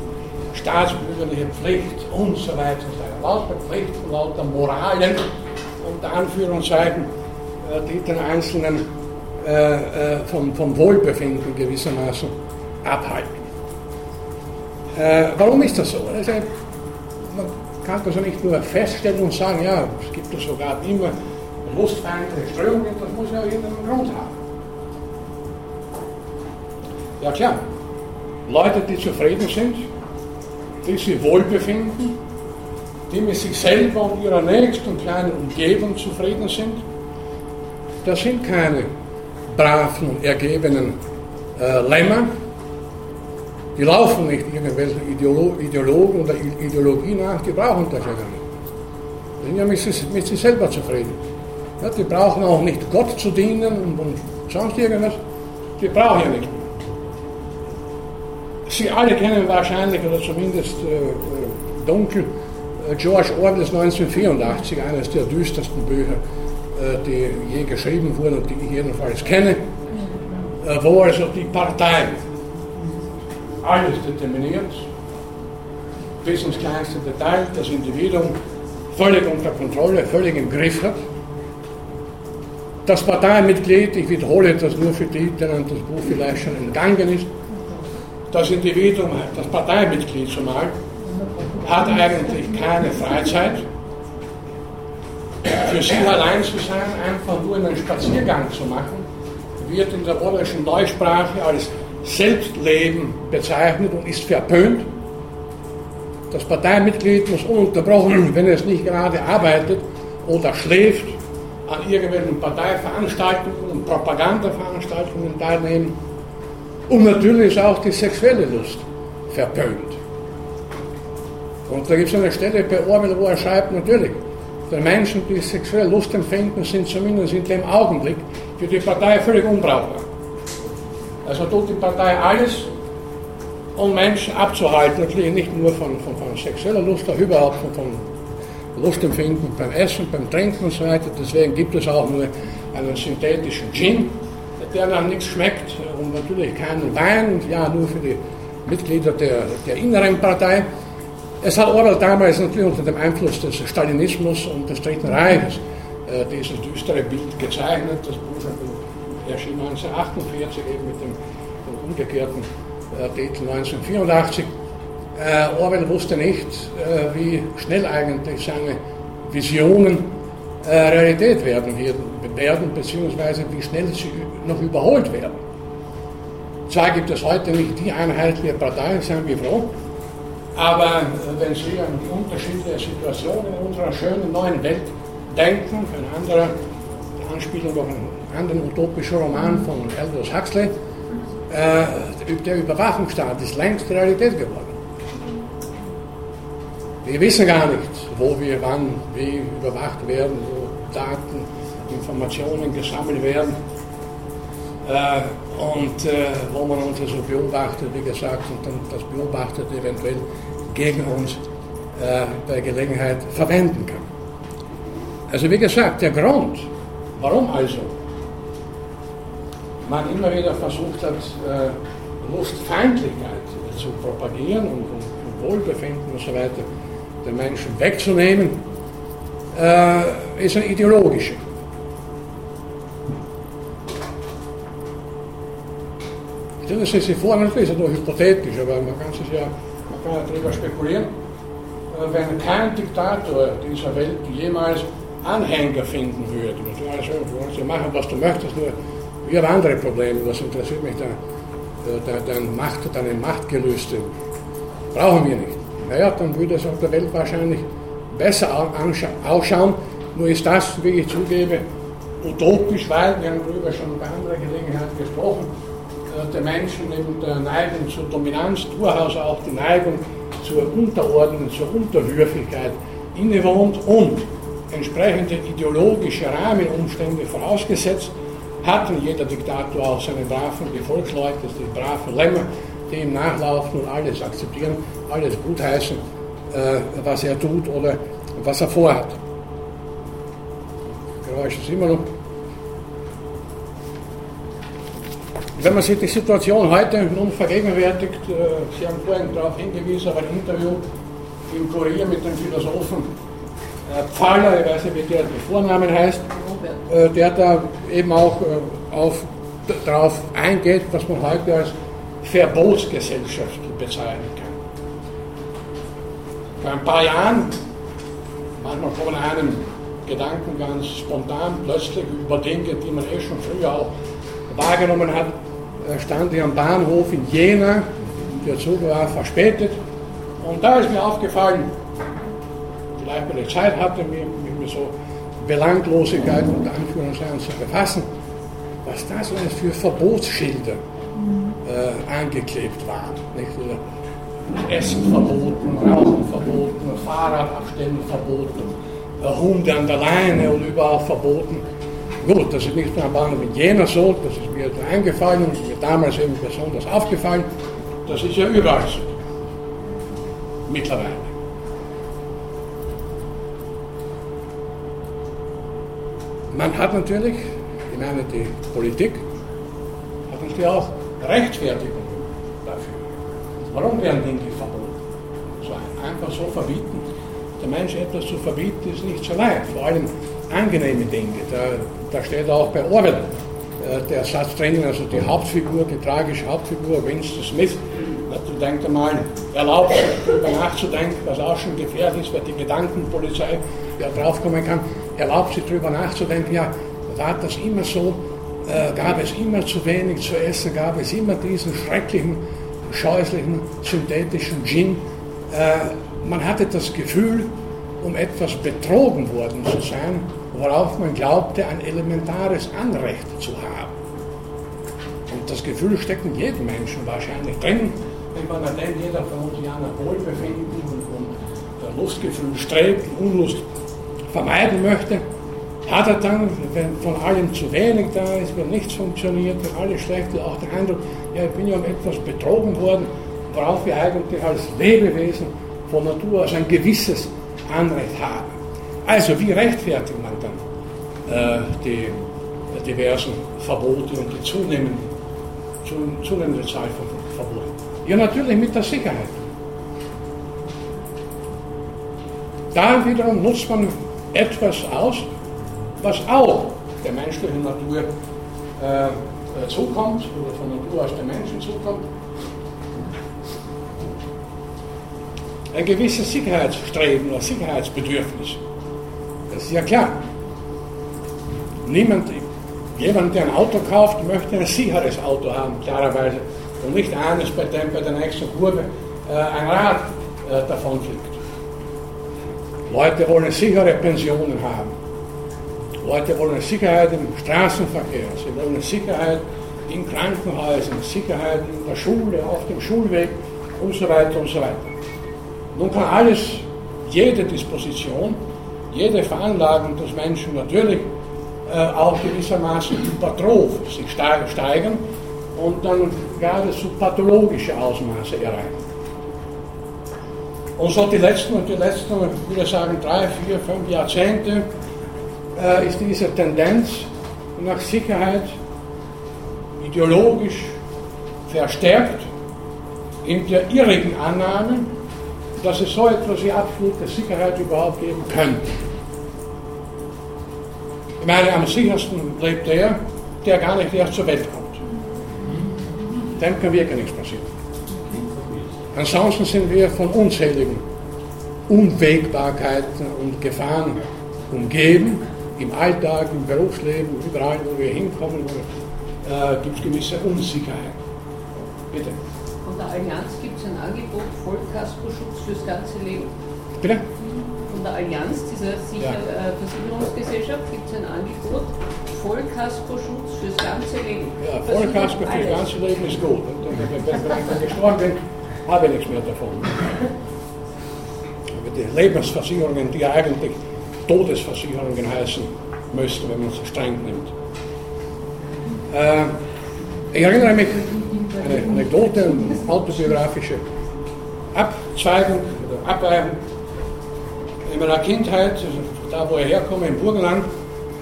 staatsbürgerliche Pflicht und so weiter und so weiter. Lauter Pflichten, lauter Moralen unter Anführungszeichen, äh, die den Einzelnen äh, äh, vom, vom Wohlbefinden gewissermaßen abhalten. Äh, warum ist das so? Also, man kann das ja nicht nur feststellen und sagen, ja, es gibt ja sogar immer lustfeindliche Strömungen, das muss ja irgendeinen Grund haben. Ja klar, Leute, die zufrieden sind, die sich wohlbefinden, die mit sich selber und ihrer nächsten kleinen Umgebung zufrieden sind, das sind keine braven und ergebenen äh, Lämmer. Die laufen nicht irgendwelchen Ideolo Ideologen oder Ideologie nach, die brauchen das ja gar nicht. Die sind ja mit sich, mit sich selber zufrieden. Ja, die brauchen auch nicht Gott zu dienen und, und sonst irgendwas. Die brauchen ja nicht. Sie alle kennen wahrscheinlich, oder zumindest äh, äh dunkel, äh, George Orwells 1984, eines der düstersten Bücher die je geschrieben wurden und die ich jedenfalls kenne, äh, wo also die Partei alles determiniert, bis ins kleinste Detail, das Individuum völlig unter Kontrolle, völlig im Griff hat. Das Parteimitglied, ich wiederhole das nur für die, denen das Buch vielleicht schon entgangen ist, das Individuum, das Parteimitglied zumal, hat eigentlich keine Freizeit, für sie allein zu sein, einfach nur einen Spaziergang zu machen, wird in der orwellschen Neusprache als Selbstleben bezeichnet und ist verpönt. Das Parteimitglied muss ununterbrochen, wenn es nicht gerade arbeitet oder schläft, an irgendwelchen Parteiveranstaltungen und Propagandaveranstaltungen teilnehmen. Und natürlich ist auch die sexuelle Lust verpönt. Und da gibt es eine Stelle bei Orwell, wo er schreibt, natürlich, der Menschen, die sexuelle Lust empfinden, sind zumindest in dem Augenblick für die Partei völlig unbrauchbar. Also tut die Partei alles, um Menschen abzuhalten, natürlich nicht nur von, von, von sexueller Lust, aber überhaupt von, von Lustempfinden beim Essen, beim Trinken und so weiter. Deswegen gibt es auch nur einen synthetischen Gin, der dann nichts schmeckt und natürlich keinen Wein, ja nur für die Mitglieder der, der inneren Partei. Es hat Orwell damals natürlich unter dem Einfluss des Stalinismus und des Dritten Reiches äh, dieses düstere Bild gezeichnet. Das Buch erschien 1948 eben mit dem, dem umgekehrten äh, Titel 1984. Äh, Orwell wusste nicht, äh, wie schnell eigentlich seine Visionen äh, Realität werden, werden, beziehungsweise wie schnell sie noch überholt werden. Zwar gibt es heute nicht die einheitliche Partei, seien wir froh, aber wenn Sie an die unterschiedlichen Situationen in unserer schönen neuen Welt denken, ein anderer, Anspielung auf einen anderen utopischen Roman von Aldous Huxley, äh, der Überwachungsstaat ist längst Realität geworden. Wir wissen gar nicht, wo wir wann, wie überwacht werden, wo Daten, Informationen gesammelt werden äh, und äh, wo man uns also beobachtet, wie gesagt, und dann das beobachtet eventuell gegen uns äh, bei Gelegenheit verwenden kann. Also wie gesagt, der Grund, warum also man immer wieder versucht hat, äh, Lustfeindlichkeit zu propagieren und, und, und, Wohlbefinden und so weiter den Menschen wegzunehmen, äh, ist ideologischer. Stellen Sie sich vor, das ist ja nur hypothetisch, aber man kann sich ja, man kann ja darüber spekulieren, äh, wenn kein Diktator dieser Welt jemals Anhänger finden würde. Also, du machen, was du möchtest, nur wir haben andere Probleme, was interessiert mich da, äh, deine Macht, deine Machtgelüste. Brauchen wir nicht. Naja, dann würde es auf der Welt wahrscheinlich besser ausschauen, nur ist das, wie ich zugebe, utopisch, weil, wir haben darüber schon bei anderer Gelegenheit gesprochen, der Menschen neben der Neigung zur Dominanz durchaus auch die Neigung zur Unterordnung, zur Unterwürfigkeit innewohnt und entsprechende ideologische Rahmenumstände vorausgesetzt, hatten jeder Diktator auch seine braven Gefolgsleute, die braven Lämmer, die ihm nachlaufen und alles akzeptieren, alles gutheißen, äh, was er tut oder was er vorhat. Geräusch ist immer noch. Wenn man sich die Situation heute nun vergegenwärtigt, äh, Sie haben vorhin darauf hingewiesen, auf ein Interview im Kurier mit dem Philosophen äh, Pfaller, ich weiß nicht, wie der mit Vornamen heißt, äh, der da eben auch auf, darauf eingeht, was man heute als Verbotsgesellschaft bezeichnen kann. Vor ein paar Jahren, manchmal von einem Gedanken ganz spontan, plötzlich über Dinge, die man eh schon früher auch wahrgenommen hat, stand ich am Bahnhof in Jena, der Zug war verspätet und da ist mir aufgefallen, vielleicht weil ich Zeit hatte, mich mit so Belanglosigkeit unter Anführungszeichen zu befassen, was das alles für Verbotsschilder äh, angeklebt waren. Nicht? Essen verboten, Rauchen verboten, Fahrrad abstellen verboten, äh, Hunde an der Leine und überall verboten. Gut, das ist nicht am Bahnhof in Jena so, das ist mir eingefallen und mir damals eben besonders aufgefallen. Das ist ja überall so. Mittlerweile. Man hat natürlich, ich meine die Politik, hat natürlich auch Rechtfertigung dafür. Warum werden Dinge verboten? So einfach so verbieten. Der Mensch etwas zu verbieten ist nicht so leicht, vor allem angenehme Dinge. Da da steht auch bei Orwell äh, der Satz drin, also die Hauptfigur, die tragische Hauptfigur, Winston Smith, du denkst einmal, erlaubt darüber nachzudenken, was auch schon gefährlich ist, weil die Gedankenpolizei ja draufkommen kann, erlaubt sich darüber nachzudenken, ja, war das immer so, äh, gab es immer zu wenig zu essen, gab es immer diesen schrecklichen, scheußlichen, synthetischen Gin. Äh, man hatte das Gefühl, um etwas betrogen worden zu sein, worauf man glaubte, ein elementares Anrecht zu haben. Und das Gefühl steckt in jedem Menschen wahrscheinlich drin, wenn man dann jeder von uns ja nach Wohlbefinden und, und Lustgefühl strebt, Unlust vermeiden möchte, hat er dann, wenn von allem zu wenig da ist, wenn nichts funktioniert, wenn alles schlecht ist, auch den Eindruck, ja, ich bin ja um etwas betrogen worden, worauf wir eigentlich als Lebewesen von Natur aus ein gewisses Anrecht haben. Also, wie äh, die diversen Verbote und die zunehmende, zunehmende Zahl von Verboten? Ja, natürlich mit der Sicherheit. Da wiederum nutzt man etwas aus, was auch der menschlichen Natur äh, zukommt oder von Natur aus den Menschen zukommt. Ein gewisses Sicherheitsstreben oder Sicherheitsbedürfnis. Das ist ja klar. Niemand, jemand, der ein Auto kauft, möchte ein sicheres Auto haben, klarerweise. Und nicht eines, bei dem bei der nächsten Kurve äh, ein Rad äh, davonfliegt. Leute wollen sichere Pensionen haben. Leute wollen Sicherheit im Straßenverkehr, sie wollen Sicherheit in Krankenhäusern, Sicherheit in der Schule, auf dem Schulweg und so weiter und so weiter. Nun kann alles, jede Disposition jede Veranlagung des Menschen natürlich auch gewissermaßen hypertroph sich steigern und dann geradezu pathologische Ausmaße erreichen. Und so die letzten und die letzten, ich würde sagen, drei, vier, fünf Jahrzehnte äh, ist diese Tendenz nach Sicherheit ideologisch verstärkt in der irrigen Annahme, dass es so etwas wie absolute Sicherheit überhaupt geben könnte. Ich meine, am sichersten lebt der, der gar nicht erst zur Welt kommt. Dem kann wirklich nichts passieren. Ansonsten sind wir von unzähligen Unwägbarkeiten und Gefahren umgeben. Im Alltag, im Berufsleben, überall, wo wir hinkommen, äh, gibt es gewisse Unsicherheit. Bitte. Von der Allianz gibt es ein Angebot Vollkaskoschutz fürs ganze Leben. Bitte? Der Allianz, dieser ja. äh, Versicherungsgesellschaft, gibt es ein Angebot Vollkaskoschutz fürs ganze Leben. Ja, Vollkasko fürs ganze Leben ist gut. Wenn ich gestorben bin, habe ich nichts mehr davon. Aber die Lebensversicherungen, die eigentlich Todesversicherungen heißen müssten, wenn man es streng nimmt. Äh, ich erinnere mich an eine Anekdote, eine autobiografische Abzweigung oder Abweichung. In meiner Kindheit, da wo ich herkomme, im Burgenland,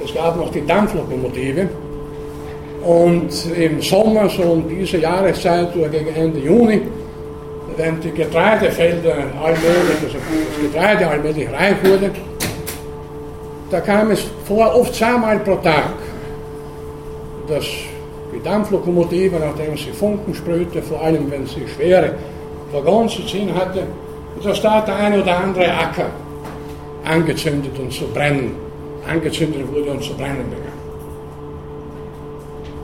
es gab noch die Dampflokomotive. Und im Sommer, so um diese Jahreszeit oder gegen Ende Juni, wenn die Getreidefelder allmählich, also das Getreide allmählich reif wurde, da kam es vor, oft zweimal pro Tag, dass die Dampflokomotive, nachdem sie Funken sprühte, vor allem wenn sie schwere Waggons zu ziehen hatte, da der ein oder andere Acker angezündet und zu brennen, angezündet wurde und zu brennen begann.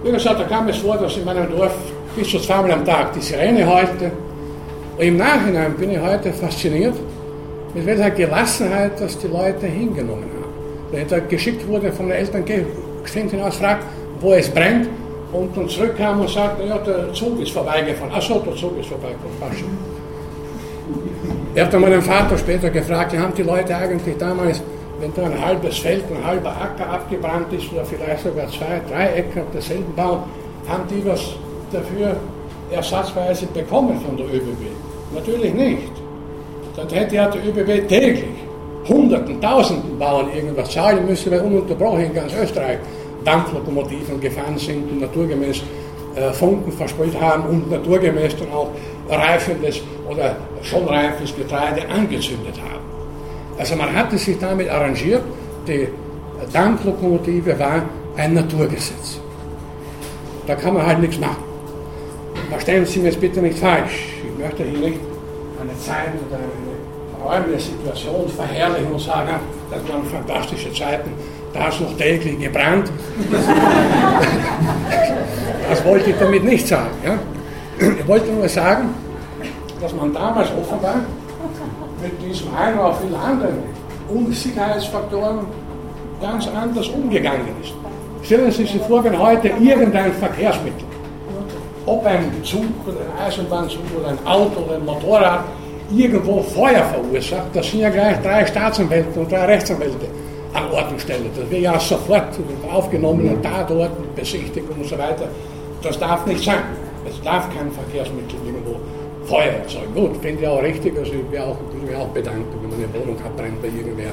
Wie gesagt, da kam es vor, dass in meinem Dorf bis zu zweimal am Tag die Sirene heulte. Und im Nachhinein bin ich heute fasziniert, mit welcher Gelassenheit das die Leute hingenommen haben wenn da geschickt wurde von den Eltern, geschwind hinaus, fragt, wo es brennt, und dann zurückkam und sagte, ja, der Zug ist vorbeigefahren. Ach so, der Zug ist vorbeigefahren. Ich habe dann meinen Vater später gefragt, haben die Leute eigentlich damals, wenn da ein halbes Feld, ein halber Acker abgebrannt ist oder vielleicht sogar zwei, drei Äcker derselben Baum, haben die was dafür ersatzweise bekommen von der ÖBB? Natürlich nicht. Dann hätte ja der ÖBB täglich Hunderten, Tausenden Bauern irgendwas zahlen müssen, weil ununterbrochen in ganz Österreich Dampflokomotiven gefahren sind und naturgemäß äh, Funken versprüht haben und naturgemäß dann auch reifendes oder schon reifes Getreide angezündet haben. Also man hatte sich damit arrangiert, die Dampflokomotive war ein Naturgesetz. Da kann man halt nichts machen. Verstehen Sie mir jetzt bitte nicht falsch. Ich möchte hier nicht eine Zeit oder eine räumliche Situation verherrlichen und sagen, das waren fantastische Zeiten, da ist noch täglich gebrannt. [laughs] das wollte ich damit nicht sagen. Ja? Ich wollte nur sagen, dass man damals offenbar mit diesem einen oder vielen anderen Unsicherheitsfaktoren ganz anders umgegangen ist. Stellen Sie sich vor, wenn heute irgendein Verkehrsmittel, ob ein Zug oder ein Eisenbahnzug oder ein Auto oder ein Motorrad, irgendwo Feuer verursacht, da sind ja gleich drei Staatsanwälte und drei Rechtsanwälte an Ort und Stelle. Das wird ja sofort aufgenommen und Tatorten besichtigt und so weiter. Das darf nicht sein. Es darf kein Verkehrsmittel irgendwo Feuer erzeugen. Gut, finde ich auch richtig. Also ich wäre auch, mich auch bedankt, wenn man eine Wohnung abbrennt bei irgendwer,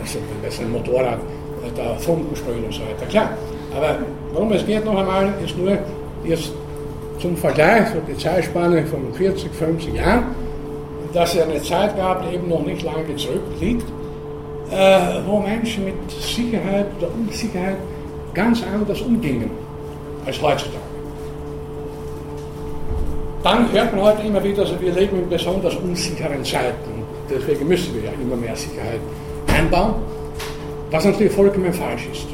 also bei seinem Motorrad, äh, da Funken sprühen und so weiter. Klar, aber worum es geht noch einmal, ist nur jetzt zum Vergleich, so die Zeitspanne von 40, 50 Jahren, dass es eine Zeit gab, die eben noch nicht lange zurückliegt, äh, wo Menschen mit Sicherheit oder Unsicherheit ganz anders umgingen als heutzutage. Dann hört man heute immer wieder, also wir leben in besonders unsicheren Zeiten. Deswegen müssen wir ja immer mehr Sicherheit einbauen, was natürlich vollkommen falsch ist.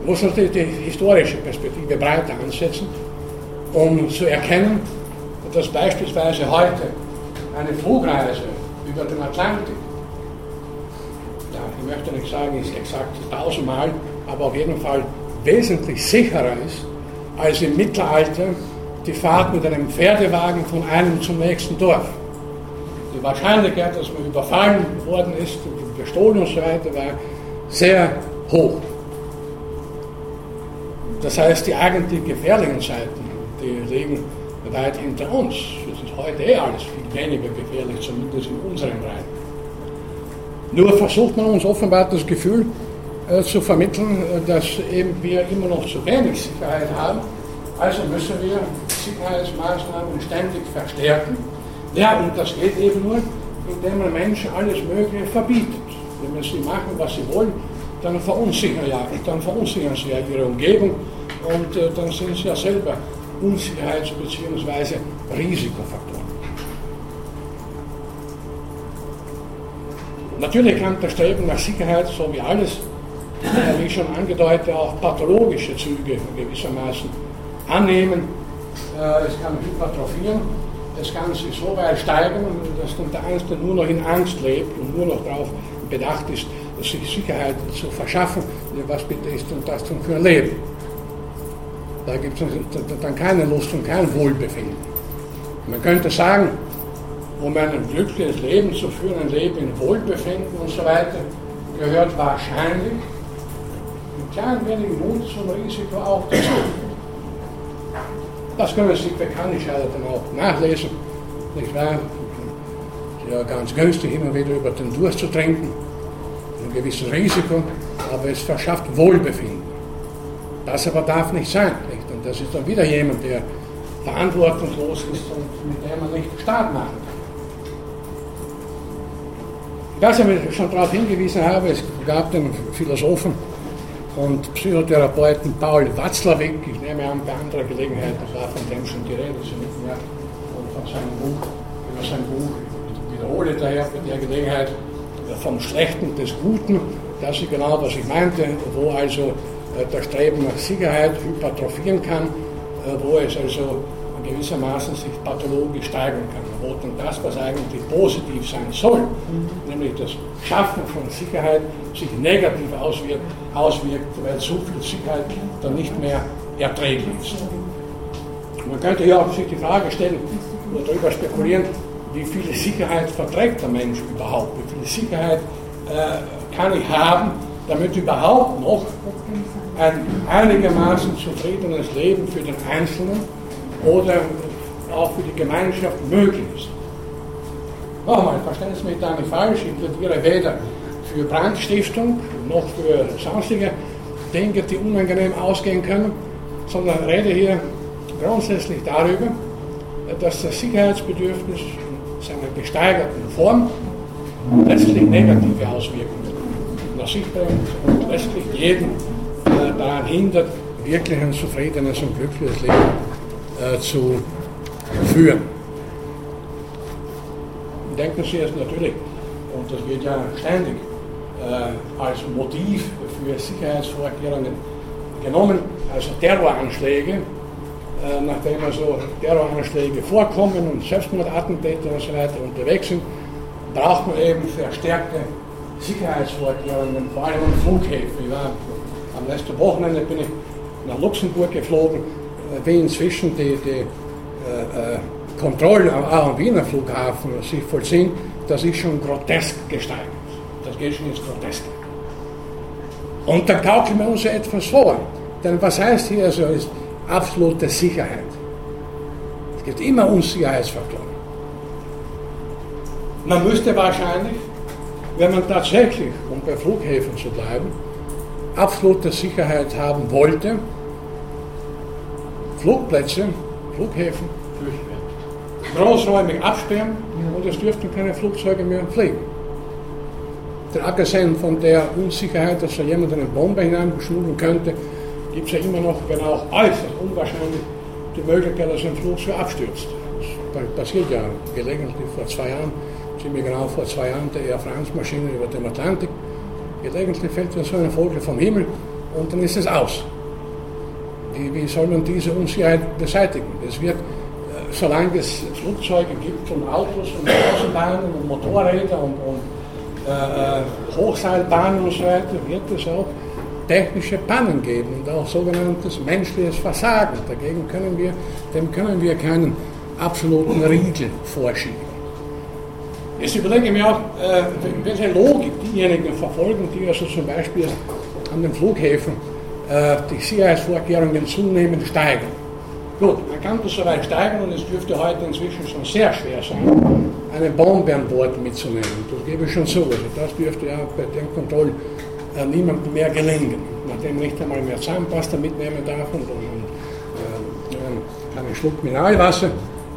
Man muss natürlich die historische Perspektive breiter ansetzen, um zu erkennen, dass beispielsweise heute eine Flugreise über den Atlantik, ja, ich möchte nicht sagen, ist exakt tausendmal, aber auf jeden Fall wesentlich sicherer ist, als im Mittelalter die Fahrt mit einem Pferdewagen von einem zum nächsten Dorf. Die Wahrscheinlichkeit, dass man überfallen worden ist, gestohlen und so weiter, war sehr hoch. Das heißt, die eigentlich gefährlichen Zeiten, die liegen weit hinter uns. Es ist heute eh alles viel weniger gefährlich, zumindest in unseren Breiten. Nur versucht man uns offenbar das Gefühl zu vermitteln, äh, dass eben wir immer noch zu wenig Sicherheit haben. Also müssen wir Sicherheitsmaßnahmen ständig verstärken. Ja, und das geht eben nur, indem man Menschen alles Mögliche verbietet. Wenn sie machen, was sie wollen, dann verunsichern, ja, dann verunsichern sie ja ihre Umgebung und äh, dann sind es ja selber Unsicherheits- bzw. Risikofaktoren. Natürlich kann das Streben nach Sicherheit, so wie alles, wie schon angedeutet, auch pathologische Züge gewissermaßen annehmen. Äh, es kann hypertrophieren, kann sich so weit steigern, dass dann der Einzelne nur noch in Angst lebt und nur noch darauf bedacht ist, sich Sicherheit zu verschaffen, was bitte ist und das für ein Leben. Da gibt es dann keine Lust und kein Wohlbefinden. Man könnte sagen, um ein glückliches Leben zu führen, ein Leben in Wohlbefinden und so weiter, gehört wahrscheinlich ein klein wenig Mut zum Risiko auch dazu. Das können Sie bekanntlich dann auch nachlesen, nicht wahr? Ja, ganz günstig immer wieder über den Durst zu trinken, ein gewisses Risiko, aber es verschafft Wohlbefinden. Das aber darf nicht sein. Nicht? Und das ist dann wieder jemand, der verantwortungslos ist und mit dem man nicht Staat machen kann. Ich ob ich schon darauf hingewiesen habe, es gab den Philosophen und Psychotherapeuten Paul Watzlawick, ich nehme an, bei anderer Gelegenheit, das war von dem schon die Rede, nicht mehr, und von seinem Buch, über sein Buch, ich wiederhole daher bei der Gelegenheit, vom Schlechten des Guten, das ist genau, was ich meinte, wo also äh, das Streben nach Sicherheit hypertrophieren kann, äh, wo es also gewissermaßen sich pathologisch steigern kann. Wo dann das, was eigentlich positiv sein soll, nämlich das Schaffen von Sicherheit, sich negativ auswirkt, auswirkt weil zu viel Sicherheit dann nicht mehr erträglich ist. Man könnte hier auch sich die Frage stellen oder darüber spekulieren, wie viel Sicherheit verträgt der Mensch überhaupt? Wie viel Sicherheit äh, kann ich haben, damit überhaupt noch ein einigermaßen zufriedenes Leben für den Einzelnen oder auch für die Gemeinschaft möglich ist. Nochmal, verstehen Sie mich da nicht falsch, ich plädiere weder für Brandstiftung noch für sonstige Dinge, die unangenehm ausgehen können, sondern rede hier grundsätzlich darüber, dass das Sicherheitsbedürfnis in seiner gesteigerten Form letztlich negative Auswirkungen nach sich bringt und letztlich jeden daran hindert, wirklich ein zufriedenes und glückliches Leben äh, zu führen. Denken Sie es natürlich, und das wird ja ständig äh, als Motiv für Sicherheitsvorkehrungen genommen, also Terroranschläge, äh, nachdem also Terroranschläge vorkommen und Selbstmordattentäter und so weiter unterwegs sind, braucht man eben verstärkte Sicherheitsvorkehrungen, vor allem an Flughäfen. War am letzten Wochenende bin ich nach Luxemburg geflogen, wie inzwischen die, die äh, äh, Kontrollen am Wiener Flughafen sich vollziehen, das ist schon grotesk gesteigert. Das geht schon ins Groteske. Und da gaukeln wir uns etwas vor. Denn was heißt hier also ist absolute Sicherheit? Es gibt immer Unsicherheitsfaktoren. Man müsste wahrscheinlich, wenn man tatsächlich, um bei Flughäfen zu bleiben, absolute Sicherheit haben wollte, Flugplätze, Flughäfen. Großräumig absperren und es dürften keine Flugzeuge mehr fliegen. Der abgesehen von der Unsicherheit, dass da jemand eine Bombe hineinschmuggeln könnte, gibt es ja immer noch, wenn auch äußerst unwahrscheinlich, die Möglichkeit, dass ein Flugzeug abstürzt. Das passiert ja gelegentlich vor zwei Jahren, ziemlich genau vor zwei Jahren, der Air France-Maschine über dem Atlantik. Gelegentlich fällt so eine Vogel vom Himmel und dann ist es aus. Wie, wie soll man diese Unsicherheit beseitigen? Es wird, äh, solange es Flugzeuge gibt und Autos und Straßenbahnen und Motorräder und, und äh, äh, Hochseilbahnen und so weiter, wird es auch technische Pannen geben und auch sogenanntes menschliches Versagen. Dagegen können wir, dem können wir keinen absoluten Riegel vorschieben. Jetzt überlege ich mir auch, äh, welche Logik diejenigen verfolgen, die also zum Beispiel an den Flughäfen die Sicherheitsvorkehrungen zunehmend steigern. Gut, man kann das so weit steigern und es dürfte heute inzwischen schon sehr schwer sein, eine Bombe an Bord mitzunehmen. Das gebe ich schon zu. Also das dürfte ja bei den Kontrollen äh, niemandem mehr gelingen, nachdem nicht einmal mehr Zahnpasta mitnehmen darf und, und, äh, einen Schluck Mineralwasser.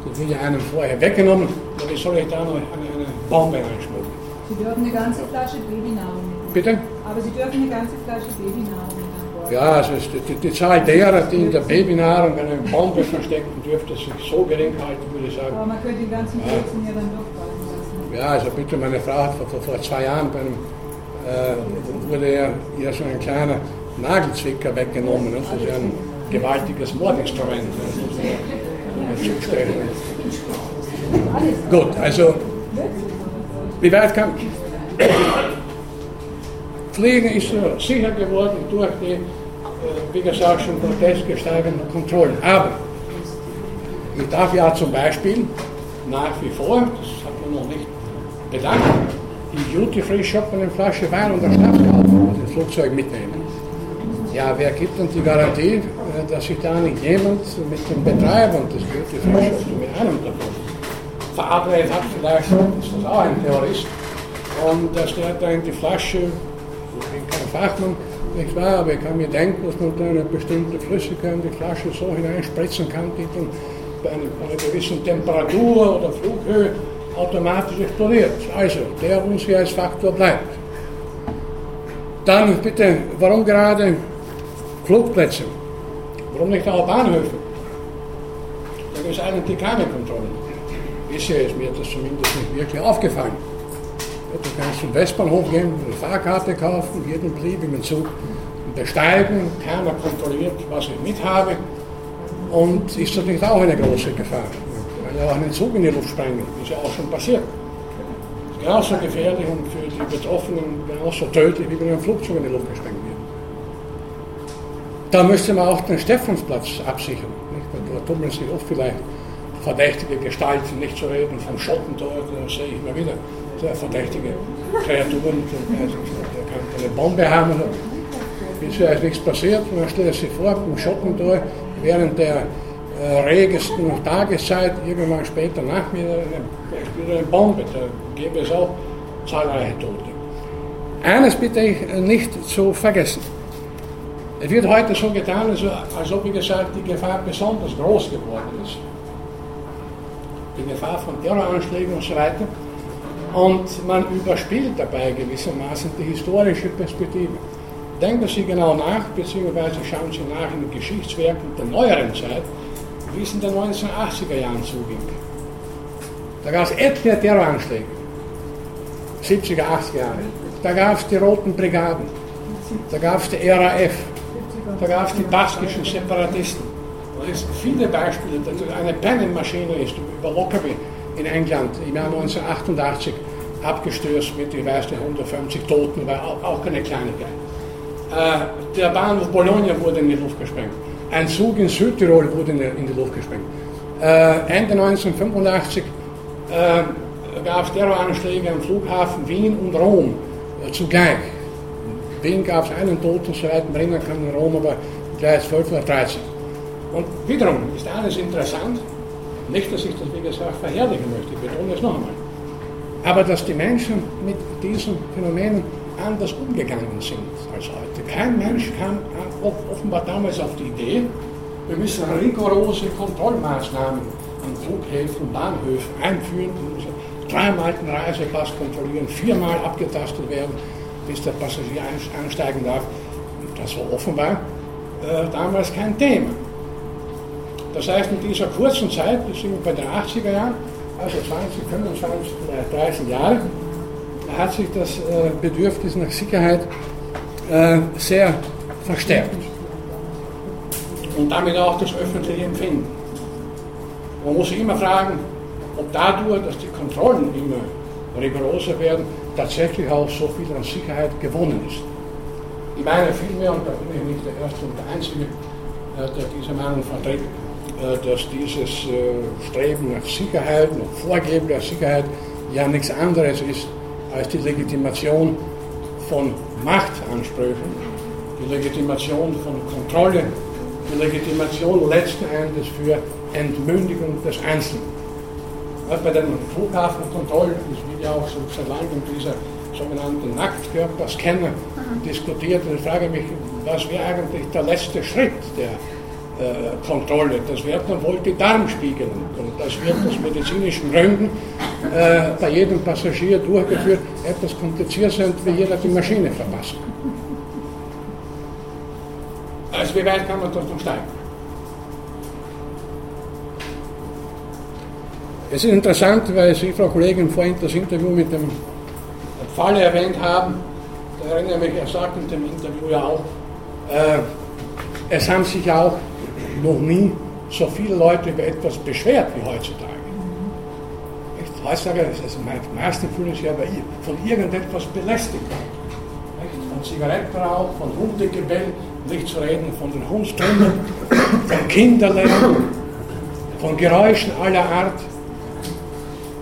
Das wird ja einem vorher weggenommen. Und wie soll ich da noch eine, eine Bombe reinschmuggeln? Sie dürfen eine ganze Flasche Babynahrung mitnehmen. Bitte? Aber Sie dürfen eine ganze Flasche Babynahrung mit an Bord Ja, also die, die, Zahl derer, die in der Babynahrung eine Bombe verstecken, dürfte sich so gering halten, würde ich sagen. Aber man könnte die ganzen Plätzen ja. ja dann durchfallen lassen. Ja, also bitte, meine Frau hat vor, vor zwei Jahren bei einem, äh, wurde ja, ja so ein kleiner Nagelzwicker weggenommen. Ne? Das ist ja ein gewaltiges Mordinstrument. Ne? Gut, also wie weit kann Fliegen ist sicher geworden durch die, äh, wie gesagt, schon grotesk gesteigerten Kontrollen. Aber ich darf ja zum Beispiel nach wie vor, das hat man noch nicht bedacht, die Duty-Free-Shop eine Flasche Wein und eine Schnaps und ins Flugzeug mitnehmen. Ja, wer gibt uns die Garantie, äh, dass sich da nicht jemand mit dem Betreiber des Duty-Free-Shops mit einem davon verabredet hat, vielleicht ist das auch ein Terrorist, und dass der da in die Flasche Fachmann, nicht wahr, aber ich kann mir denken, dass man da eine bestimmte Flüssigkeit in die Flasche so hineinspritzen kann, die dann bei einer, bei einer gewissen Temperatur oder Flughöhe automatisch explodiert. Also, der Unsicherheitsfaktor bleibt. Dann bitte, warum gerade Flugplätze? Warum nicht auch Bahnhöfe? Da gibt es eigentlich keine Kontrolle. Bisher ist mir das zumindest nicht wirklich aufgefallen. Du kannst zum Westbahnhof gehen, eine Fahrkarte kaufen, jeden beliebigen Zug besteigen, keiner kontrolliert, was ich mit habe. Und ist das nicht auch eine große Gefahr? Kann ja auch einen Zug in die Luft sprengen, ist ja auch schon passiert. Ist genauso gefährlich und für die Betroffenen genauso tödlich, wie wenn ein Flugzeug in die Luft gesprengt wird. Da müsste man auch den Stephansplatz absichern. Nicht? Da tummeln sich oft vielleicht verdächtige Gestalten, nicht zu reden vom Schottentor, das sehe ich immer wieder sehr verdächtige Kreaturen. Der kann eine Bombe haben. Bisher ist nichts passiert. Man stellt sich vor, im Schottentor während der äh, regesten Tageszeit, irgendwann später Nachmittag, eine, eine Bombe. Da gäbe es auch zahlreiche Tote. Eines bitte ich nicht zu vergessen. Es wird heute so getan, als ob, wie gesagt, die Gefahr besonders groß geworden ist. Die Gefahr von Terroranschlägen und so weiter und man überspielt dabei gewissermaßen die historische Perspektive. Denken Sie genau nach, beziehungsweise schauen Sie nach in den Geschichtswerken der neueren Zeit, wie es in den 1980er Jahren zuging. Da gab es etliche Terroranschläge, 70er, 80er Jahre. Da gab es die Roten Brigaden, da gab es die RAF, da gab es die baskischen Separatisten. Es gibt viele Beispiele. Eine Pennenmaschine ist über Lockerbie in England im Jahr 1988 abgestürzt mit, ich weiß nicht, 150 Toten, war auch, keine Kleinigkeit. Äh, der Bahnhof Bologna wurde in die Luft gesprengt. Ein Zug in Südtirol wurde in die, Luft gesprengt. Äh, Ende 1985 äh, gab es Terroranschläge am Flughafen Wien und Rom äh, zugleich. Wien gab es einen Toten, soweit erinnern kann, in Rom aber gleich 12 oder 13. Und wiederum ist alles interessant, nicht, dass ich das, wie gesagt, verherrlichen möchte, ich betone es noch einmal. Aber dass die Menschen mit diesen Phänomenen anders umgegangen sind als heute. Kein Mensch kam offenbar damals auf die Idee, wir müssen rigorose Kontrollmaßnahmen an Flughäfen Bahnhöfen einführen, dreimal den Reisepass kontrollieren, viermal abgetastet werden, bis der Passagier einsteigen darf. Das war offenbar äh, damals kein Thema. Das heißt, in dieser kurzen Zeit, wir sind bei den 80er Jahren, also 20, 25, 30 Jahre, hat sich das äh, Bedürfnis nach Sicherheit äh, sehr verstärkt. Und damit auch das öffentliche Empfinden. Man muss sich immer fragen, ob dadurch, dass die Kontrollen immer rigoroser werden, tatsächlich auch so viel an Sicherheit gewonnen ist. Ich meine vielmehr, und da bin ich nicht der Erste und der Einzige, äh, der diese Meinung vertritt, dass dieses äh, Streben nach Sicherheit, nach Vorgeben der Sicherheit ja nichts anderes ist als die Legitimation von Machtansprüchen, die Legitimation von Kontrolle, die Legitimation letzten Endes für Entmündigung des Einzelnen. Bei den Flughafenkontrollen ist wie ja auch so seit langem dieser sogenannte Nacktkörperscanner diskutiert. Und ich frage mich, was wäre eigentlich der letzte Schritt der äh, Kontrolle. Das wird dann wohl die Darmspiegel und das wird aus medizinischen Gründen äh, bei jedem Passagier durchgeführt. Etwas kompliziert sein, wie jeder die Maschine verpasst. Also wie weit kann man noch steigen? Es ist interessant, weil Sie, Frau Kollegin, vorhin das Interview mit dem Falle erwähnt haben. Da erinnere ich mich, er sagt in dem Interview ja auch, äh, es haben sich auch noch nie so viele Leute über etwas beschwert wie heutzutage. Nicht? Heutzutage, also die meisten fühlen sich aber von irgendetwas belästigt. Von Zigarettenrauch, von Hundegebell, nicht zu reden von den Hundstummeln, von Kinderlärm, von Geräuschen aller Art.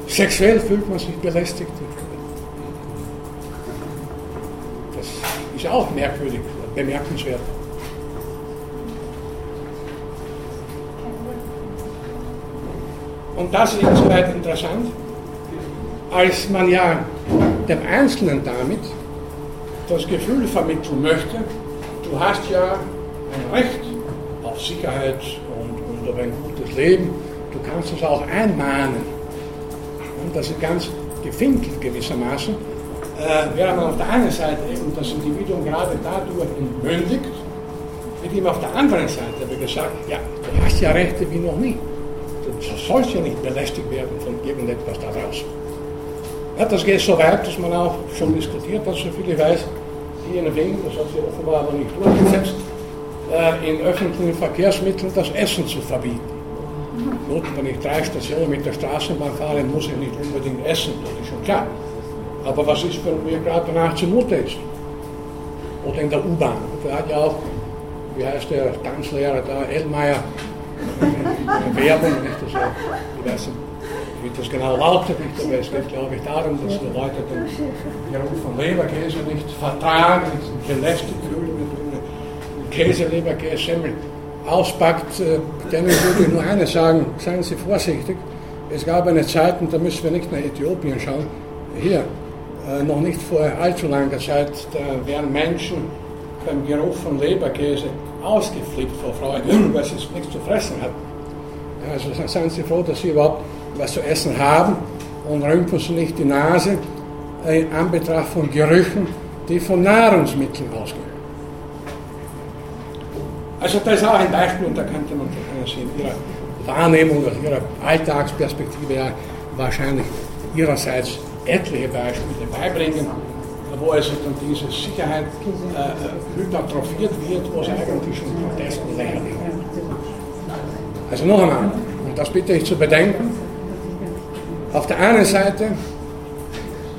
Sexuell fühlt man sich belästigt. Das ist auch merkwürdig, bemerkenswert. Und das ist insoweit interessant, als man ja dem Einzelnen damit das Gefühl vermitteln möchte, du hast ja ein Recht auf Sicherheit und, und auf ein gutes Leben, du kannst es auch einmahnen. Und das ist ganz gefinkelt gewissermaßen, äh, während man auf der einen Seite eben das Individuum gerade dadurch entmündigt, wird ihm auf der anderen Seite gesagt, ja, du hast ja Rechte wie noch nie sollst ja nicht belästigt werden von irgendetwas da draußen. Ja, das geht so weit, dass man auch schon diskutiert hat, soviel ich weiß, hier in Wien, das hat sich offenbar aber nicht durchgesetzt, äh, in öffentlichen Verkehrsmitteln das Essen zu verbieten. Gut, wenn ich drei Stationen mit der Straßenbahn fahre, muss ich nicht unbedingt essen, das ist schon klar. Aber was ist, wenn mir gerade danach zumute ist? Oder in der U-Bahn. Da hat ja auch, wie heißt der Tanzlehrer da, Elmeier, Werbung, nicht? Also, ich weiß nicht, wie das genau lautet, nicht, aber es geht, glaube ich, darum, dass die Leute den Geruch von Leberkäse nicht vertragen, nicht belästigt fühlen, mit Käse, Leberkäse, Semmel auspackt, äh, denen würde ich nur eines sagen, seien Sie vorsichtig. Es gab eine Zeit, und da müssen wir nicht nach Äthiopien schauen, hier, äh, noch nicht vor allzu langer Zeit, da wären Menschen beim Geruch von Leberkäse ausgeflippt vor Freude, weil sie nichts zu fressen hatten. Also seien Sie froh, dass Sie überhaupt was zu essen haben und rümpfen Sie nicht die Nase in Anbetracht von Gerüchen, die von Nahrungsmitteln ausgehen. Also das ist auch ein Beispiel und da könnte man Sie in Ihrer Wahrnehmung, aus Ihrer Alltagsperspektive ja wahrscheinlich Ihrerseits etliche Beispiele beibringen wo also dann diese Sicherheit äh, hypertrophiert wird, wo es eigentlich schon grotesk und lächerlich wird. Also noch einmal, und das bitte ich zu bedenken, auf der einen Seite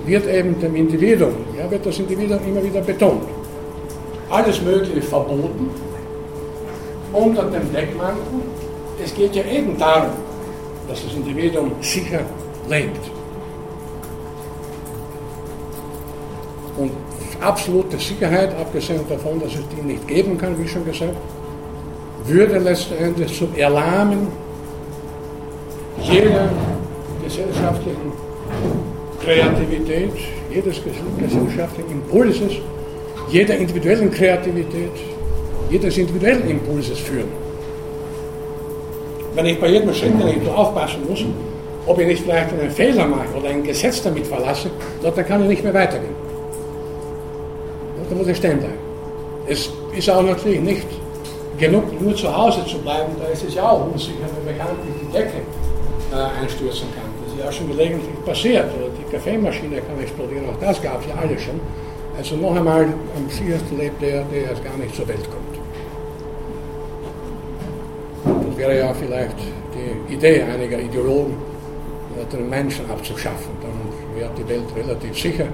wird eben dem Individuum, ja, wird das Individuum immer wieder betont, alles Mögliche verboten, unter dem Deckmantel, es geht ja eben darum, dass das Individuum sicher lebt. Und absolute Sicherheit, abgesehen davon, dass es die nicht geben kann, wie schon gesagt, würde letztendlich zum Erlahmen jeder gesellschaftlichen Kreativität, jedes gesellschaftlichen Impulses, jeder individuellen Kreativität, jedes individuellen Impulses führen. Wenn ich bei jedem Schritt, den ich aufpassen muss, ob ich nicht vielleicht einen Fehler mache oder ein Gesetz damit verlasse, dann kann ich nicht mehr weitergehen da muss ich stehen bleiben. Es ist auch natürlich nicht genug, nur zu Hause zu bleiben, da ist es ja auch unsicher, wenn bekanntlich die Decke äh, einstürzen kann. Das ist ja schon gelegentlich passiert. Oder die Kaffeemaschine kann explodieren, auch das gab es ja alle schon. Also noch einmal, am sichersten lebt der, der erst gar nicht zur Welt kommt. Das wäre ja vielleicht die Idee einiger Ideologen, den Menschen abzuschaffen. Dann wäre die Welt relativ sicher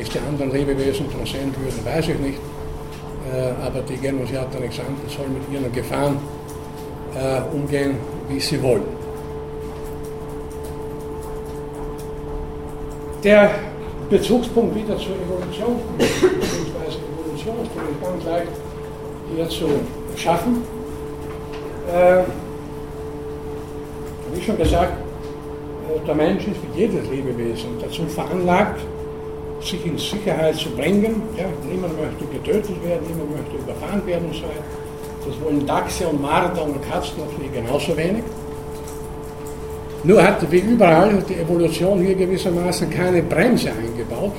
wie es die anderen Lebewesen dann sehen würden, weiß ich nicht. Äh, aber die nichts an, sollen mit ihren Gefahren äh, umgehen, wie sie wollen. Der Bezugspunkt wieder zur Evolution, beziehungsweise Evolution ist ganz leicht hier zu schaffen. Äh, wie schon gesagt, äh, der Mensch ist wie jedes Lebewesen dazu veranlagt, sich in Sicherheit zu bringen. Ja, niemand möchte getötet werden, niemand möchte überfahren werden und so weiter. Das wollen Dachse und Marder und Katzen natürlich genauso wenig. Nur hat wie überall die Evolution hier gewissermaßen keine Bremse eingebaut,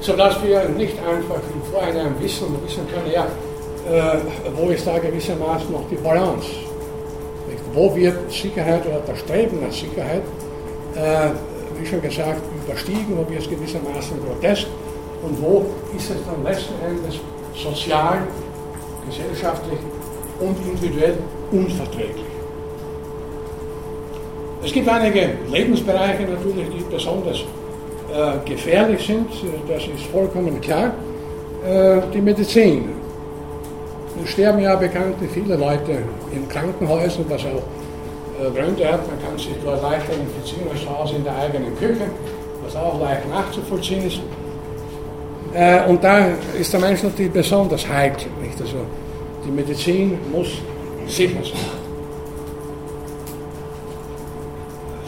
sodass wir nicht einfach im Vorhinein wissen wissen können, ja, äh, wo ist da gewissermaßen noch die Balance. Nicht? Wo wird Sicherheit oder das Streben nach Sicherheit, äh, wie schon gesagt, überstiegen, wo wird gewissermaßen grotesk und wo ist es dann letzten Endes sozial, gesellschaftlich und individuell unverträglich. Es gibt einige Lebensbereiche natürlich, die besonders äh, gefährlich sind, das ist vollkommen klar. Äh, die Medizin. Es sterben ja bekanntlich viele Leute in Krankenhäusern, was auch äh, Gründe hat. Man kann sich dort leichter infizieren als zu Hause in der eigenen Küche, was auch leicht nachzuvollziehen ist. Äh, und da ist der Mensch natürlich besonders heikel. Nicht? Also die Medizin muss sicher sein.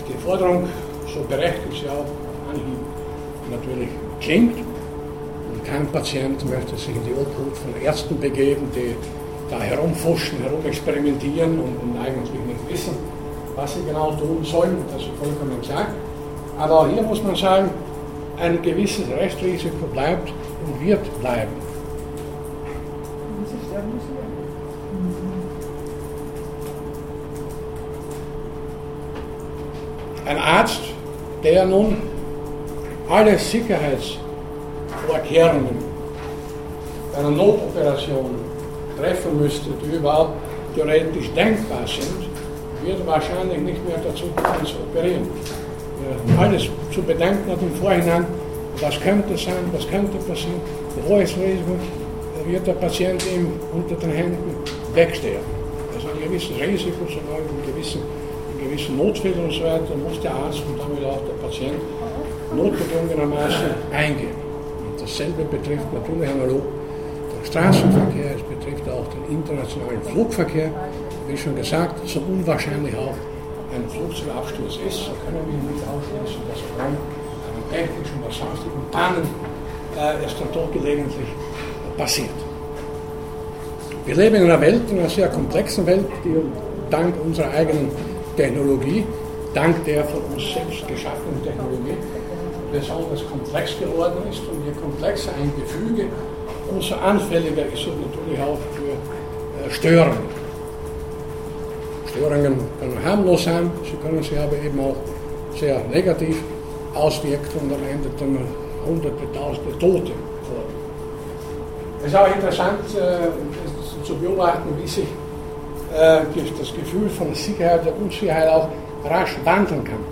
Die Forderung, so berechtigt sie auch anhieb, natürlich klingt. Und kein Patient möchte sich in die Obhut von Ärzten begeben, die da herumforschen, herumexperimentieren und, und eigentlich nicht wissen, was sie genau tun sollen. Das ist vollkommen klar. Aber hier muss man sagen, ein gewisses Restrisiko bleibt und wird bleiben. Ein Arzt, der nun alle Sicherheitsvorkehrungen einer Notoperation treffen müsste, die überhaupt theoretisch denkbar sind, wird wahrscheinlich nicht mehr dazu kommen zu operieren. Alles zu bedenken hat im Vorhinein, was könnte sein, was könnte passieren, hohes Risiko, wird der Patient ihm unter den Händen wegsterben. Also ein gewisses Risiko, sogar in gewissen, in gewissen Notfällen und so weiter, muss der Arzt und damit auch der Patient notgedrungenermaßen eingehen. Und dasselbe betrifft natürlich analog den Straßenverkehr, es betrifft auch den internationalen Flugverkehr. Wie schon gesagt, so unwahrscheinlich auch ein Flugzeugabsturz ist, so können wir nicht ausschließen, dass aufgrund einer technischen oder sonstigen Pannen äh, es dann doch gelegentlich passiert. Wir leben in einer Welt, in einer sehr komplexen Welt, die dank unserer eigenen Technologie, dank der von uns selbst geschaffenen Technologie, besonders komplex geworden ist. Und je komplexer ein Gefüge, umso anfälliger ist es natürlich auch für äh, Störungen. Störungen können harmlos sein, sie können sich aber eben auch sehr negativ auswirken und am Ende dann hunderte, tausende Tote. Es ist auch interessant zu beobachten, wie sich das Gefühl von Sicherheit und Unsicherheit auch rasch wandeln kann.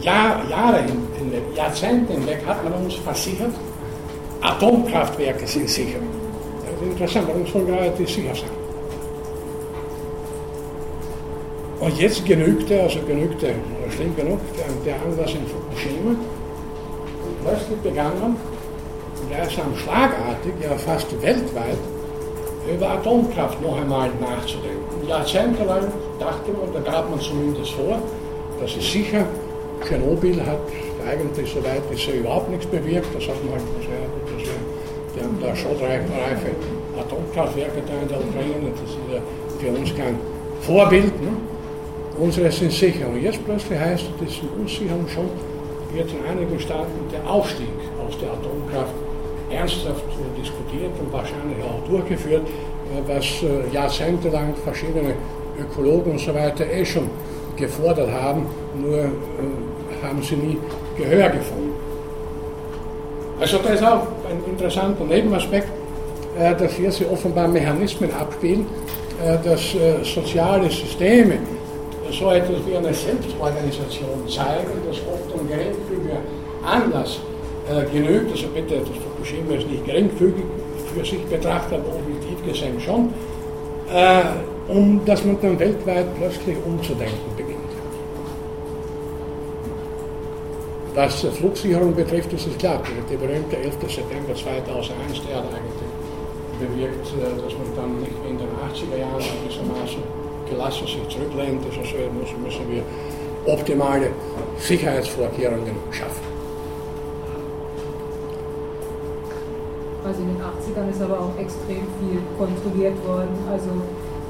Jahr, Jahre hinweg, Jahrzehnte hinweg hat man uns versichert, Atomkraftwerke sind sicher. Das ist interessant, warum sollen gerade die sicher sein? Und jetzt genügte, also genügte, schlimm genug, der, Anlass in Fukushima. Und plötzlich begann man, gleichsam schlagartig, ja fast weltweit, über Atomkraft noch einmal nachzudenken. Jahrzehntelang dachte man, da gab man zumindest vor, das ist sicher, Tschernobyl hat eigentlich, soweit sehe, überhaupt nichts bewirkt. Das hat man sehr, das der, der schrottreife Atomkraftwerke da in der Ukraine, das ist ja für uns kein Vorbild. Ne? Unsere sind sicher. Und jetzt plötzlich heißt es, das sind unsicher und schon wird in einigen Staaten der Ausstieg aus der Atomkraft ernsthaft diskutiert und wahrscheinlich auch durchgeführt, was äh, jahrzehntelang verschiedene Ökologen und so weiter eh schon gefordert haben, nur haben sie nie Gehör gefunden. Also das ist auch ein interessanter Nebenaspekt, dass hier sich offenbar Mechanismen abspielen, dass soziale Systeme so etwas wie eine Selbstorganisation zeigen, dass oft ein geringfügiger Anlass genügt, also bitte, das Fukushima ist nicht geringfügig für sich betrachtet, aber objektiv gesehen schon, um dass man dann weltweit plötzlich umzudenken beginnt. Was Flugsicherung betrifft, ist es klar. Der berühmte 11. September 2001, der hat eigentlich bewirkt, äh, dass man dann nicht in den 80er Jahren gewissermaßen gelassen sich zurücklehnt. Also müssen wir optimale Sicherheitsvorkehrungen schaffen. Also in den 80ern ist aber auch extrem viel kontrolliert worden. Also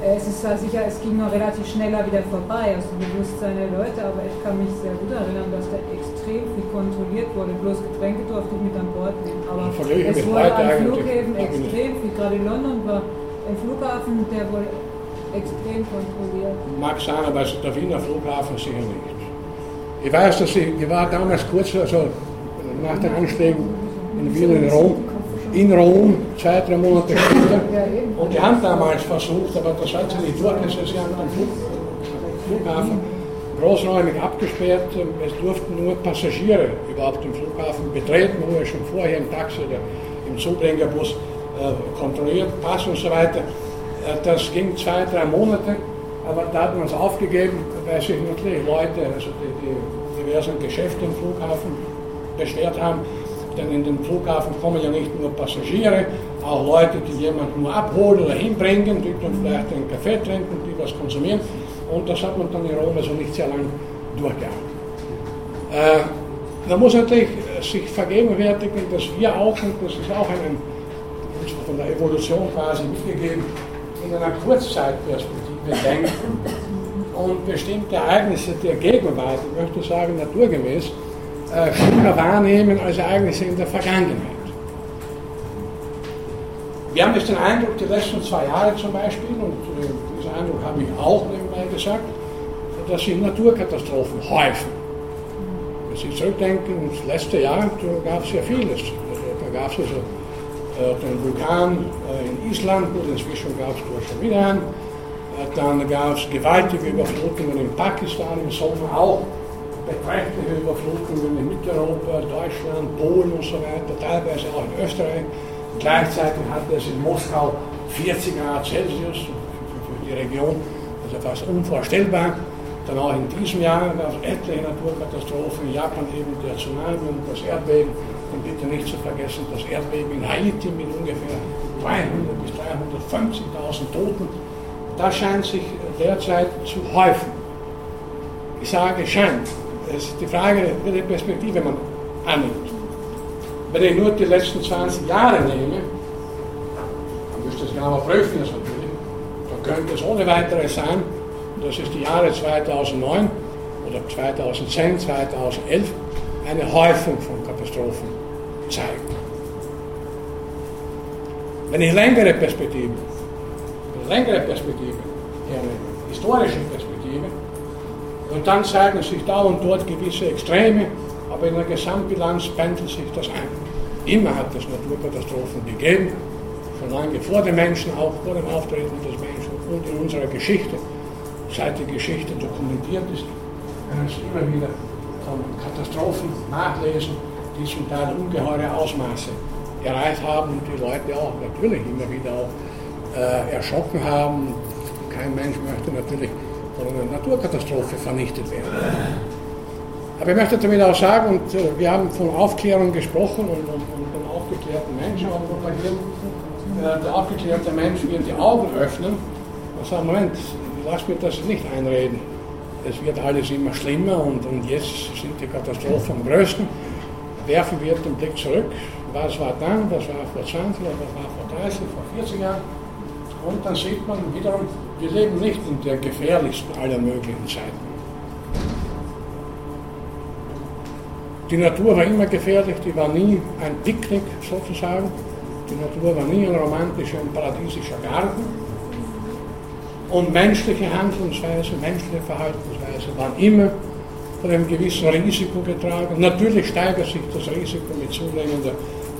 es ist zwar sicher, es ging noch relativ schneller wieder vorbei aus dem Bewusstsein der Leute, aber ich kann mich sehr gut erinnern, dass da extrem viel kontrolliert wurde. Bloß Getränke durfte ich mit an Bord nehmen. Aber es wurde an Flughäfen extrem viel. Gerade in London war ein Flughafen, der wurde extrem kontrolliert. Mag sein, aber der Wiener Flughafen sicher nicht. Ich weiß, dass ich, ich war damals kurz, also nach den Anschlägen in Wien und Rom, in Rom, zwei, drei Monate später. Und die haben damals versucht, aber das hat sie nicht durchgesetzt, sie haben den Flug, Flughafen großräumig abgesperrt. Es durften nur Passagiere überhaupt den Flughafen betreten, wo er schon vorher im Taxi oder im Zubringerbus äh, kontrolliert, Pass und so weiter. Äh, das ging zwei, drei Monate, aber da hat man es aufgegeben, weil sich natürlich Leute, also die, die diversen Geschäfte im Flughafen beschwert haben denn in den Flughafen kommen ja nicht nur Passagiere, auch Leute, die jemanden nur abholen oder hinbringen, die dann vielleicht einen Kaffee trinken, die was konsumieren. Und das hat man dann in Rom also nicht sehr lange durchgehalten. Äh, da muss natürlich sich vergegenwärtigen, dass wir auch, und das ist auch ein, von der Evolution quasi mitgegeben, in einer Kurzzeitperspektive denken und bestimmte Ereignisse der Gegenwart, ich möchte sagen naturgemäß, äh, schlimmer wahrnehmen als Ereignisse in der Vergangenheit. Wir haben jetzt den Eindruck, die letzten zwei Jahre zum Beispiel, und diesen Eindruck habe ich auch nebenbei gesagt, dass sich Naturkatastrophen häufen. Wenn Sie zurückdenken, das letzte Jahr gab es ja vieles. Da gab es also äh, den Vulkan äh, in Island, inzwischen gab es einen. Äh, dann gab es gewaltige Überflutungen in Pakistan im Sommer auch beträchtliche Überflutungen in Mitteleuropa, Deutschland, Polen und so weiter, teilweise auch in Österreich. Gleichzeitig hatte es in Moskau 40 Grad Celsius für die Region, also fast unvorstellbar. Dann auch in diesem Jahr gab es etliche Naturkatastrophen, in Japan eben der Tsunami und das Erdbeben. Und bitte nicht zu vergessen, das Erdbeben in Haiti mit ungefähr 300 bis 350.000 Toten. Das scheint sich derzeit zu häufen. Ich sage scheint, es ist die Frage, welche Perspektive man annimmt. Wenn ich nur die letzten 20 Jahre nehme, dann müsste es genauer prüfen das natürlich, dann könnte es ohne weiteres sein, das ist die Jahre 2009 oder 2010, 2011, eine Häufung von Katastrophen zeigen. Wenn ich längere Perspektiven, längere Perspektive hernehme, historische Perspektive, und dann zeigen sich da und dort gewisse Extreme, aber in der Gesamtbilanz pendelt sich das ein. Immer hat es Naturkatastrophen gegeben, schon lange vor den Menschen, auch vor dem Auftreten des Menschen und in unserer Geschichte. Seit die Geschichte dokumentiert ist, können Sie immer wieder von Katastrophen nachlesen, die zum Teil ungeheure Ausmaße erreicht haben und die Leute auch natürlich immer wieder auch äh, erschrocken haben. Kein Mensch möchte natürlich von einer Naturkatastrophe vernichtet werden. Aber ich möchte damit auch sagen, und äh, wir haben von Aufklärung gesprochen und, und, und den aufgeklärten Menschen auch propagiert, äh, der aufgeklärte Mensch wird die Augen öffnen und sagen, Moment, lass mir das nicht einreden. Es wird alles immer schlimmer und, und jetzt sind die Katastrophen am größten. Werfen wir den Blick zurück. Was war dann, was war vor 20, was war vor 30, vor 40 Jahren? Und dann sieht man wiederum, wir leben nicht in der gefährlichsten aller möglichen Zeiten. Die Natur war immer gefährlich, die war nie ein Picknick sozusagen. Die Natur war nie ein romantischer und paradiesischer Garten. Und menschliche Handlungsweise, menschliche Verhaltensweise waren immer von einem gewissen Risiko getragen. Natürlich steigert sich das Risiko mit zunehmender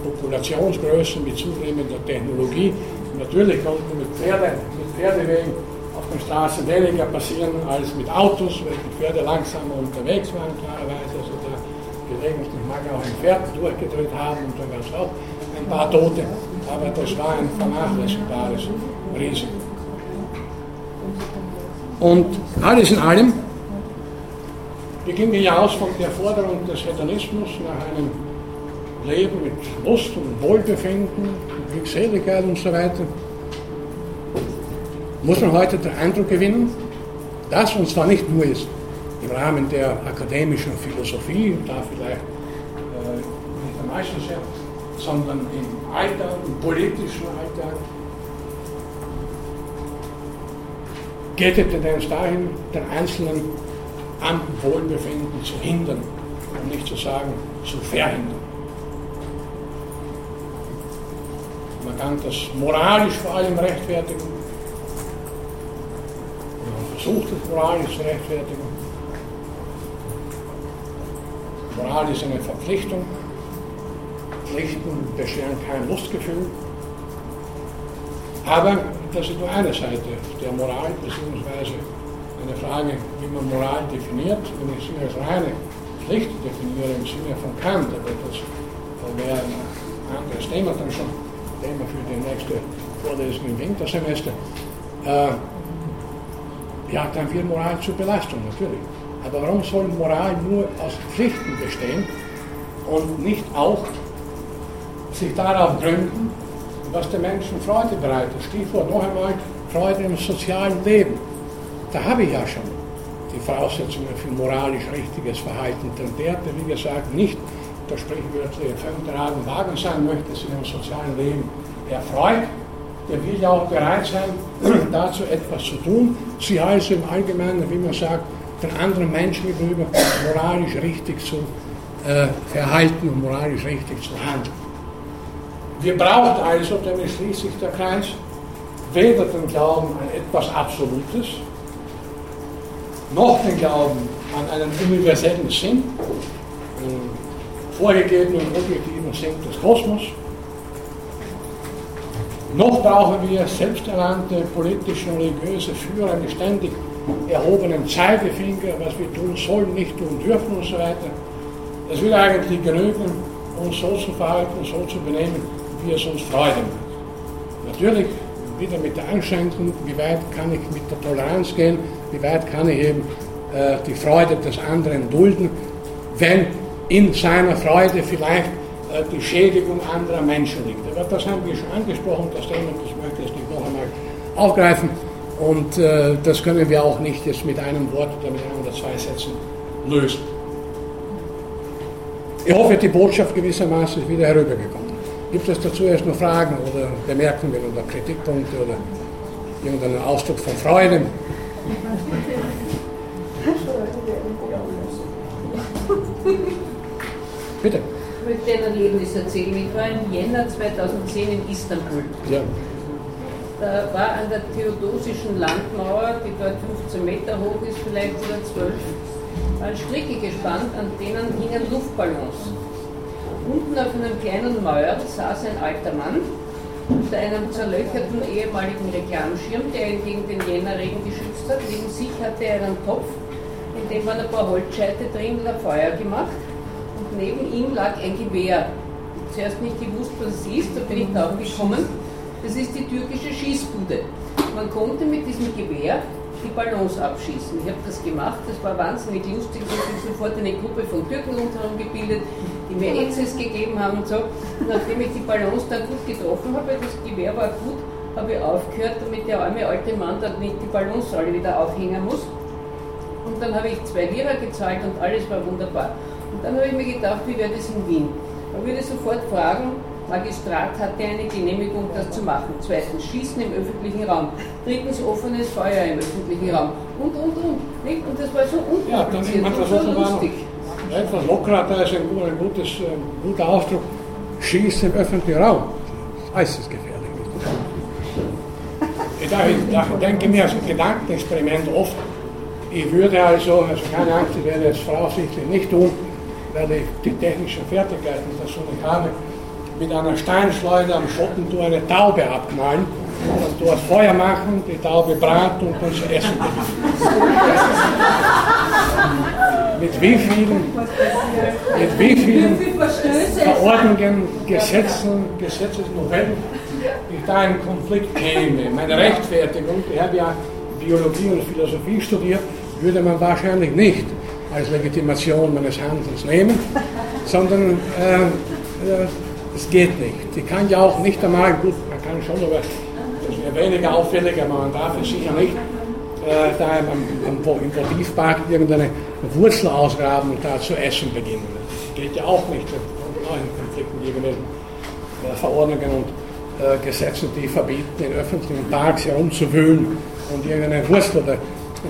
Populationsgröße, mit zunehmender Technologie. Natürlich konnten mit, Pferde, mit Pferdewegen auf den Straßen weniger passieren als mit Autos, weil die Pferde langsamer unterwegs waren, klarerweise. Also da gelegentlich mag auch ein Pferd durchgedreht haben und da gab es auch ein paar Tote, aber das war ein vernachlässigbares Risiko. Und alles in allem, wir gingen ja aus von der Forderung des Hedonismus nach einem Leben mit Lust und Wohlbefinden, Glückseligkeit und so weiter, muss man heute den Eindruck gewinnen, dass, und zwar nicht nur jetzt im Rahmen der akademischen Philosophie, da vielleicht äh, nicht am meisten sehr, sondern im Alltag, im politischen Alltag, geht die Tendenz dahin, den Einzelnen am Wohlbefinden zu hindern, um nicht zu sagen, zu verhindern. Man kann das moralisch vor allem rechtfertigen. Man versucht es moralisch zu rechtfertigen. Moral ist eine Verpflichtung. Pflichten bescheren kein Lustgefühl. Aber das ist nur eine Seite der Moral, beziehungsweise eine Frage, wie man Moral definiert. Wenn ich sie als reine Pflicht definiere im Sinne von Kant, aber das wäre ein anderes Thema dann schon, Thema für die nächste Vorlesung im Wintersemester. Äh, ja, dann wird Moral zur Belastung, natürlich. Aber warum soll Moral nur aus Pflichten bestehen und nicht auch sich darauf gründen, was den Menschen Freude bereitet? Stichwort noch einmal Freude im sozialen Leben. Da habe ich ja schon die Voraussetzungen für moralisch richtiges Verhalten. Denn der, der wie gesagt nicht der sprichwörtliche Fünfraden Wagen sein möchte, sich im sozialen Leben erfreut, der will ja auch bereit sein, [clears throat] dazu etwas zu tun. Sie heißt im Allgemeinen, wie man sagt, den anderen Menschen gegenüber moralisch richtig zu äh, verhalten und moralisch richtig zu handeln. Wir brauchen also, damit schließt sich der Kreis, weder den Glauben an etwas Absolutes, noch den Glauben an einen universellen Sinn, einen vorgegebenen objektiven Sinn des Kosmos, noch brauchen wir selbsterlernte politische und religiöse Führer mit ständig erhobenen Zeigefinger, was wir tun sollen, nicht tun dürfen und so weiter. Es will eigentlich genügen, uns so zu verhalten, so zu benehmen, wie es uns Freude macht. Natürlich wieder mit der Einschränkung, wie weit kann ich mit der Toleranz gehen, wie weit kann ich eben äh, die Freude des anderen dulden, wenn in seiner Freude vielleicht äh, die Schädigung anderer Menschen liegt. Aber das haben wir schon angesprochen, das Thema, ich möchte es nicht noch einmal aufgreifen. Und äh, das können wir auch nicht jetzt mit einem Wort oder mit einem oder zwei Sätzen lösen. Ich hoffe, die Botschaft gewissermaßen ist wieder herübergekommen. Gibt es dazu erst noch Fragen oder Bemerkungen oder Kritikpunkte oder irgendeinen Ausdruck von Freude? [laughs] Bitte. Ich möchte ein Erlebnis erzählen. Ich war im Jänner 2010 in Istanbul. Ja. Da war an der Theodosischen Landmauer, die dort 15 Meter hoch ist, vielleicht oder 12, waren Stricke gespannt, an denen hingen Luftballons. Unten auf einem kleinen Mauer saß ein alter Mann unter einem zerlöcherten ehemaligen Reklamschirm, der ihn gegen den Jännerregen geschützt hat. Neben sich hatte er einen Topf, in dem waren ein paar Holzscheite drin und ein Feuer gemacht. Und neben ihm lag ein Gewehr. Ich zuerst nicht gewusst, was es ist, da bin ich drauf gekommen das ist die türkische Schießbude. Man konnte mit diesem Gewehr die Ballons abschießen. Ich habe das gemacht, das war wahnsinnig lustig. Ich habe sofort eine Gruppe von Türken rundherum gebildet, die mir [laughs] Ezes gegeben haben und so. Und nachdem ich die Ballons dann gut getroffen habe, das Gewehr war gut, habe ich aufgehört, damit der arme alte Mann dann nicht die Ballons alle wieder aufhängen muss. Und dann habe ich zwei Lira gezahlt und alles war wunderbar. Und dann habe ich mir gedacht, wie wäre das in Wien? Da würde ich sofort fragen, Magistrat hatte eine Genehmigung, das zu machen. Zweitens Schießen im öffentlichen Raum. Drittens offenes Feuer im öffentlichen Raum. Und, und, und. Und das war so unkompliziert ja, und so lustig. Etwas lockerer, da ist ein, ein, gutes, ein guter Ausdruck. Schießen im öffentlichen Raum. Äußerst gefährlich. [laughs] Ich, ich denke mir als Gedankenexperiment oft, ich würde also, also keine Angst, ich werde es voraussichtlich nicht tun, weil ich die technischen Fertigkeiten dazu nicht habe mit einer Steinschleuder am Schottentor eine Taube abknallen und dort Feuer machen, die Taube braten und dann zu essen mit wie vielen, mit wie vielen Verordnungen, Gesetzen, Gesetzesnovellen ich da in Konflikt käme. Meine Rechtfertigung, ich habe ja Biologie und Philosophie studiert, würde man wahrscheinlich nicht als Legitimation meines Handelns nehmen, sondern äh, äh das geht nicht. Die kann ja auch nicht einmal, gut, man kann schon, aber das wäre weniger auffällig, aber man darf es sicher nicht äh, da im, im, im Votivpark irgendeine Wurzel ausgraben und da zu essen beginnen. Das geht ja auch nicht. Da neuen Konflikten irgendwelchen äh, Verordnungen und äh, Gesetzen, die verbieten, in öffentlichen Parks herumzuwühlen und irgendeine Wurzel oder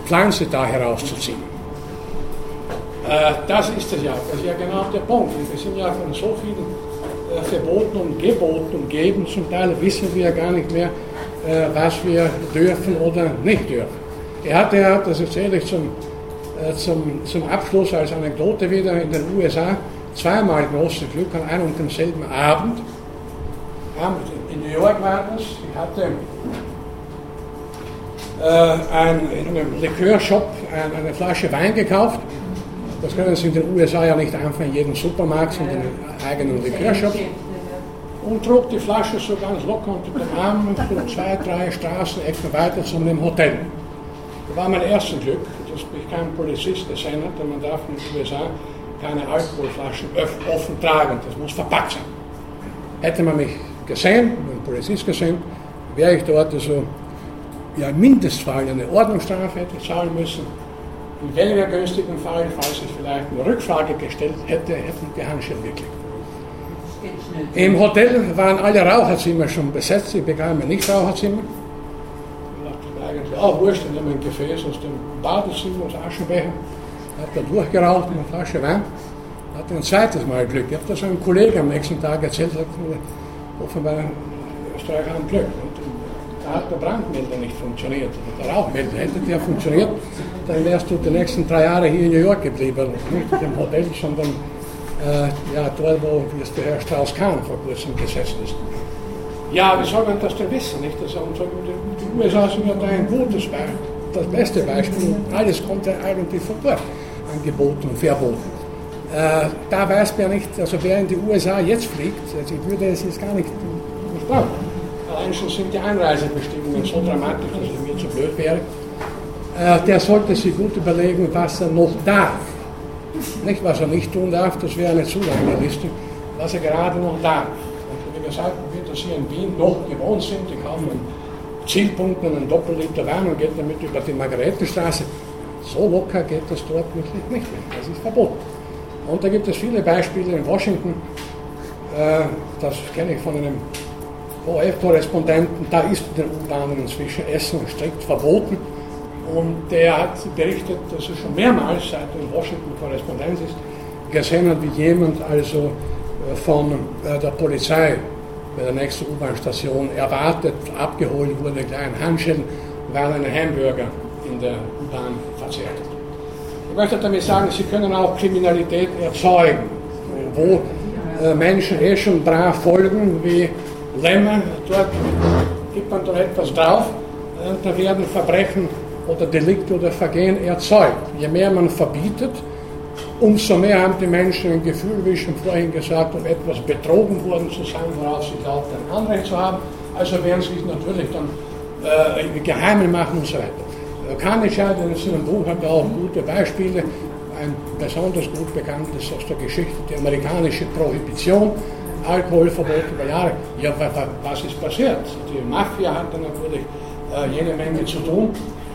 Pflanze da herauszuziehen. Äh, das ist es ja, das ist ja genau der Punkt. Wir sind ja von so vielen äh, Verboten und Geboten umgeben, zum Teil wissen wir gar nicht mehr, äh, was wir dürfen oder nicht dürfen. Er hatte ja, das erzähle ich zum, äh, zum, zum Abschluss als Anekdote wieder, in den USA zweimal großes Glück an einem und demselben Abend. In New York war das. Ich hatte äh, ein, in einem Likörshop ein, eine Flasche Wein gekauft. Das können Sie in den USA ja nicht einfach in jedem Supermarkt, sondern in den eigenen Likörshop. Und trug die Flasche so ganz locker unter dem Arm und flog zwei, drei Straßenecken weiter zu einem Hotel. Das war mein erstes Glück, dass mich kein Polizist gesehen hat, denn man darf in den USA keine Alkoholflaschen offen tragen, das muss verpackt sein. Hätte man mich gesehen, ein Polizist gesehen, wäre ich dort also ja, Mindestfall eine Ordnungsstrafe hätte zahlen müssen. Im weniger günstigen Fall, falls ich vielleicht eine Rückfrage gestellt hätte, hätten die Handschellen geklickt. Im Hotel waren alle Raucherzimmer schon besetzt, ich bekam ein Nichtraucherzimmer. Eigentlich, auch wurscht, ich nehme ein Gefäß aus dem Badezimmer, aus Aschenbecher hat da durchgeraucht mit einer Flasche Wein, hatte ein zweites Mal Glück. Ich habe das einem Kollegen am nächsten Tag erzählt, sagt, offenbar Österreicher haben Glück. Hat der Brandmelder nicht funktioniert, der Rauchmelder. Hätte der funktioniert, dann wärst du die nächsten drei Jahre hier in New York geblieben. Nicht im Hotel, sondern äh, ja, dort, wo der Herr Strauss-Kahn vor kurzem gesessen ist. Ja, wie soll man das denn wissen? Nicht? Das, die USA sind ja da ein gutes Beispiel, das beste Beispiel. Alles kommt ja eigentlich von dort angeboten und verboten. Äh, da weiß man nicht, also wer in die USA jetzt fliegt, also ich würde es jetzt gar nicht, nicht glauben. Schon sind die Einreisebestimmungen so dramatisch, dass es mir zu blöd wäre. Äh, der sollte sich gut überlegen, was er noch darf. Nicht, was er nicht tun darf, das wäre eine zu lange Liste, was er gerade noch darf. Und wie gesagt, wir das hier in Wien noch gewohnt sind, die kaufen einen Zielpunkt und einen Doppelliter Wein und geht damit über die Margaretenstraße so locker geht das dort nicht mehr. Das ist verboten. Und da gibt es viele Beispiele in Washington. Äh, das kenne ich von einem ORF-Korrespondenten. Da ist den U-Bahnen inzwischen Essen strikt verboten. Und der hat berichtet, dass er schon mehrmals, seit er in Washington Korrespondenz ist, gesehen hat, wie jemand also äh, von äh, der Polizei bei der nächsten U-Bahn-Station erwartet, abgeholt wurde, kleinen Handschellen, weil ein Hamburger in der U-Bahn verzehrt hat. Ich möchte damit sagen, Sie können auch Kriminalität erzeugen, wo äh, Menschen eh schon brav folgen, wie Lämmer, dort gibt man doch etwas drauf, äh, da werden Verbrechen oder Delikte oder Vergehen erzeugt. Je mehr man verbietet, umso mehr haben die Menschen ein Gefühl, wie ich schon vorhin gesagt habe, etwas betrogen worden zu sein, worauf sie glaubt, ein Anrecht zu haben. Also werden sie sich natürlich dann äh, im Geheimen machen und so weiter. Kanitschad in seinem Buch hat auch gute Beispiele. Ein besonders gut bekanntes aus der Geschichte, die amerikanische Prohibition, Alkoholverbot über Jahre. Ja, was ist passiert? Die Mafia hatte natürlich äh, jede Menge zu tun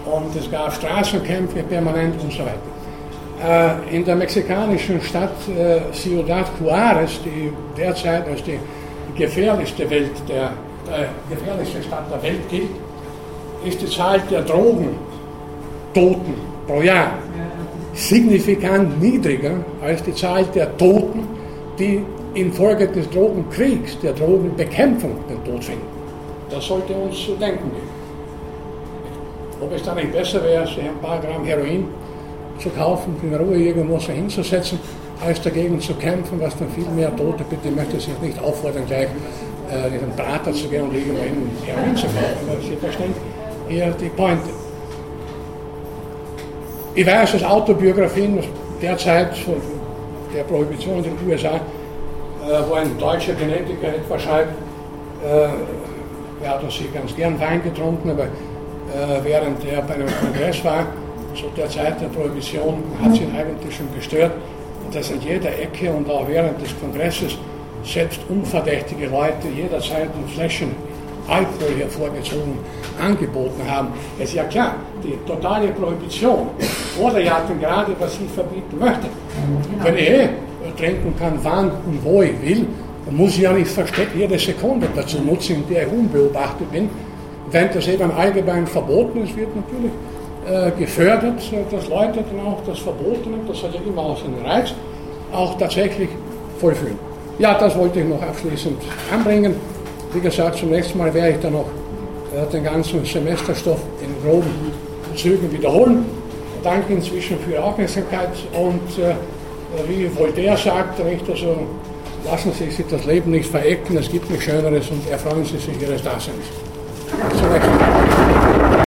und es gab Straßenkämpfe permanent und so weiter. Äh, in der mexikanischen Stadt äh, Ciudad Juárez, die derzeit als die gefährlichste, Welt der, äh, gefährlichste Stadt der Welt gilt, ist die Zahl der Drogen Toten pro Jahr signifikant niedriger als die Zahl der Toten, die infolge des Drogenkriegs, der Drogenbekämpfung den Tod finden. Das sollte uns zu denken geben. Ob es dann nicht besser wäre, sich ein paar Gramm Heroin zu kaufen, in Ruhe irgendwo so hinzusetzen, als dagegen zu kämpfen, was dann viel mehr Tote bitte, ich möchte Sie nicht auffordern, gleich äh, in den Prater zu gehen und irgendwo hin Heroin zu kaufen, aber Sie verstehen hier die Pointe. Ich weiß aus Autobiografien derzeit von der Prohibition in den USA, wo ein deutscher Genetiker etwa schreibt, äh, er hat sich ganz gern Wein getrunken, aber äh, während er bei einem Kongress war, zu der Zeit der Prohibition, hat sie ihn eigentlich schon gestört, dass an jeder Ecke und auch während des Kongresses selbst unverdächtige Leute jederzeit ein Fläschchen Alkohol hervorgezogen angeboten haben. Es ist ja klar, die totale Prohibition oder ja gerade, was sie verbieten möchte. Wenn eh trinken kann, wann und wo ich will, Man muss ja nicht versteckt jede Sekunde dazu nutzen, in der ich unbeobachtet bin. Wenn das eben allgemein verboten ist, wird natürlich äh, gefördert, dass Leute dann auch das Verbotene, das hat ja immer auch seinen Reiz, auch tatsächlich vollführen. Ja, das wollte ich noch abschließend anbringen. Wie gesagt, zum nächsten Mal werde ich dann noch äh, den ganzen Semesterstoff in groben Zügen wiederholen. Danke inzwischen für Ihre Aufmerksamkeit und äh, wie Voltaire sagt, nicht, also, lassen Sie sich das Leben nicht verecken, es gibt nichts Schöneres und erfreuen Sie sich Ihres Daseins. Nächsten Mal.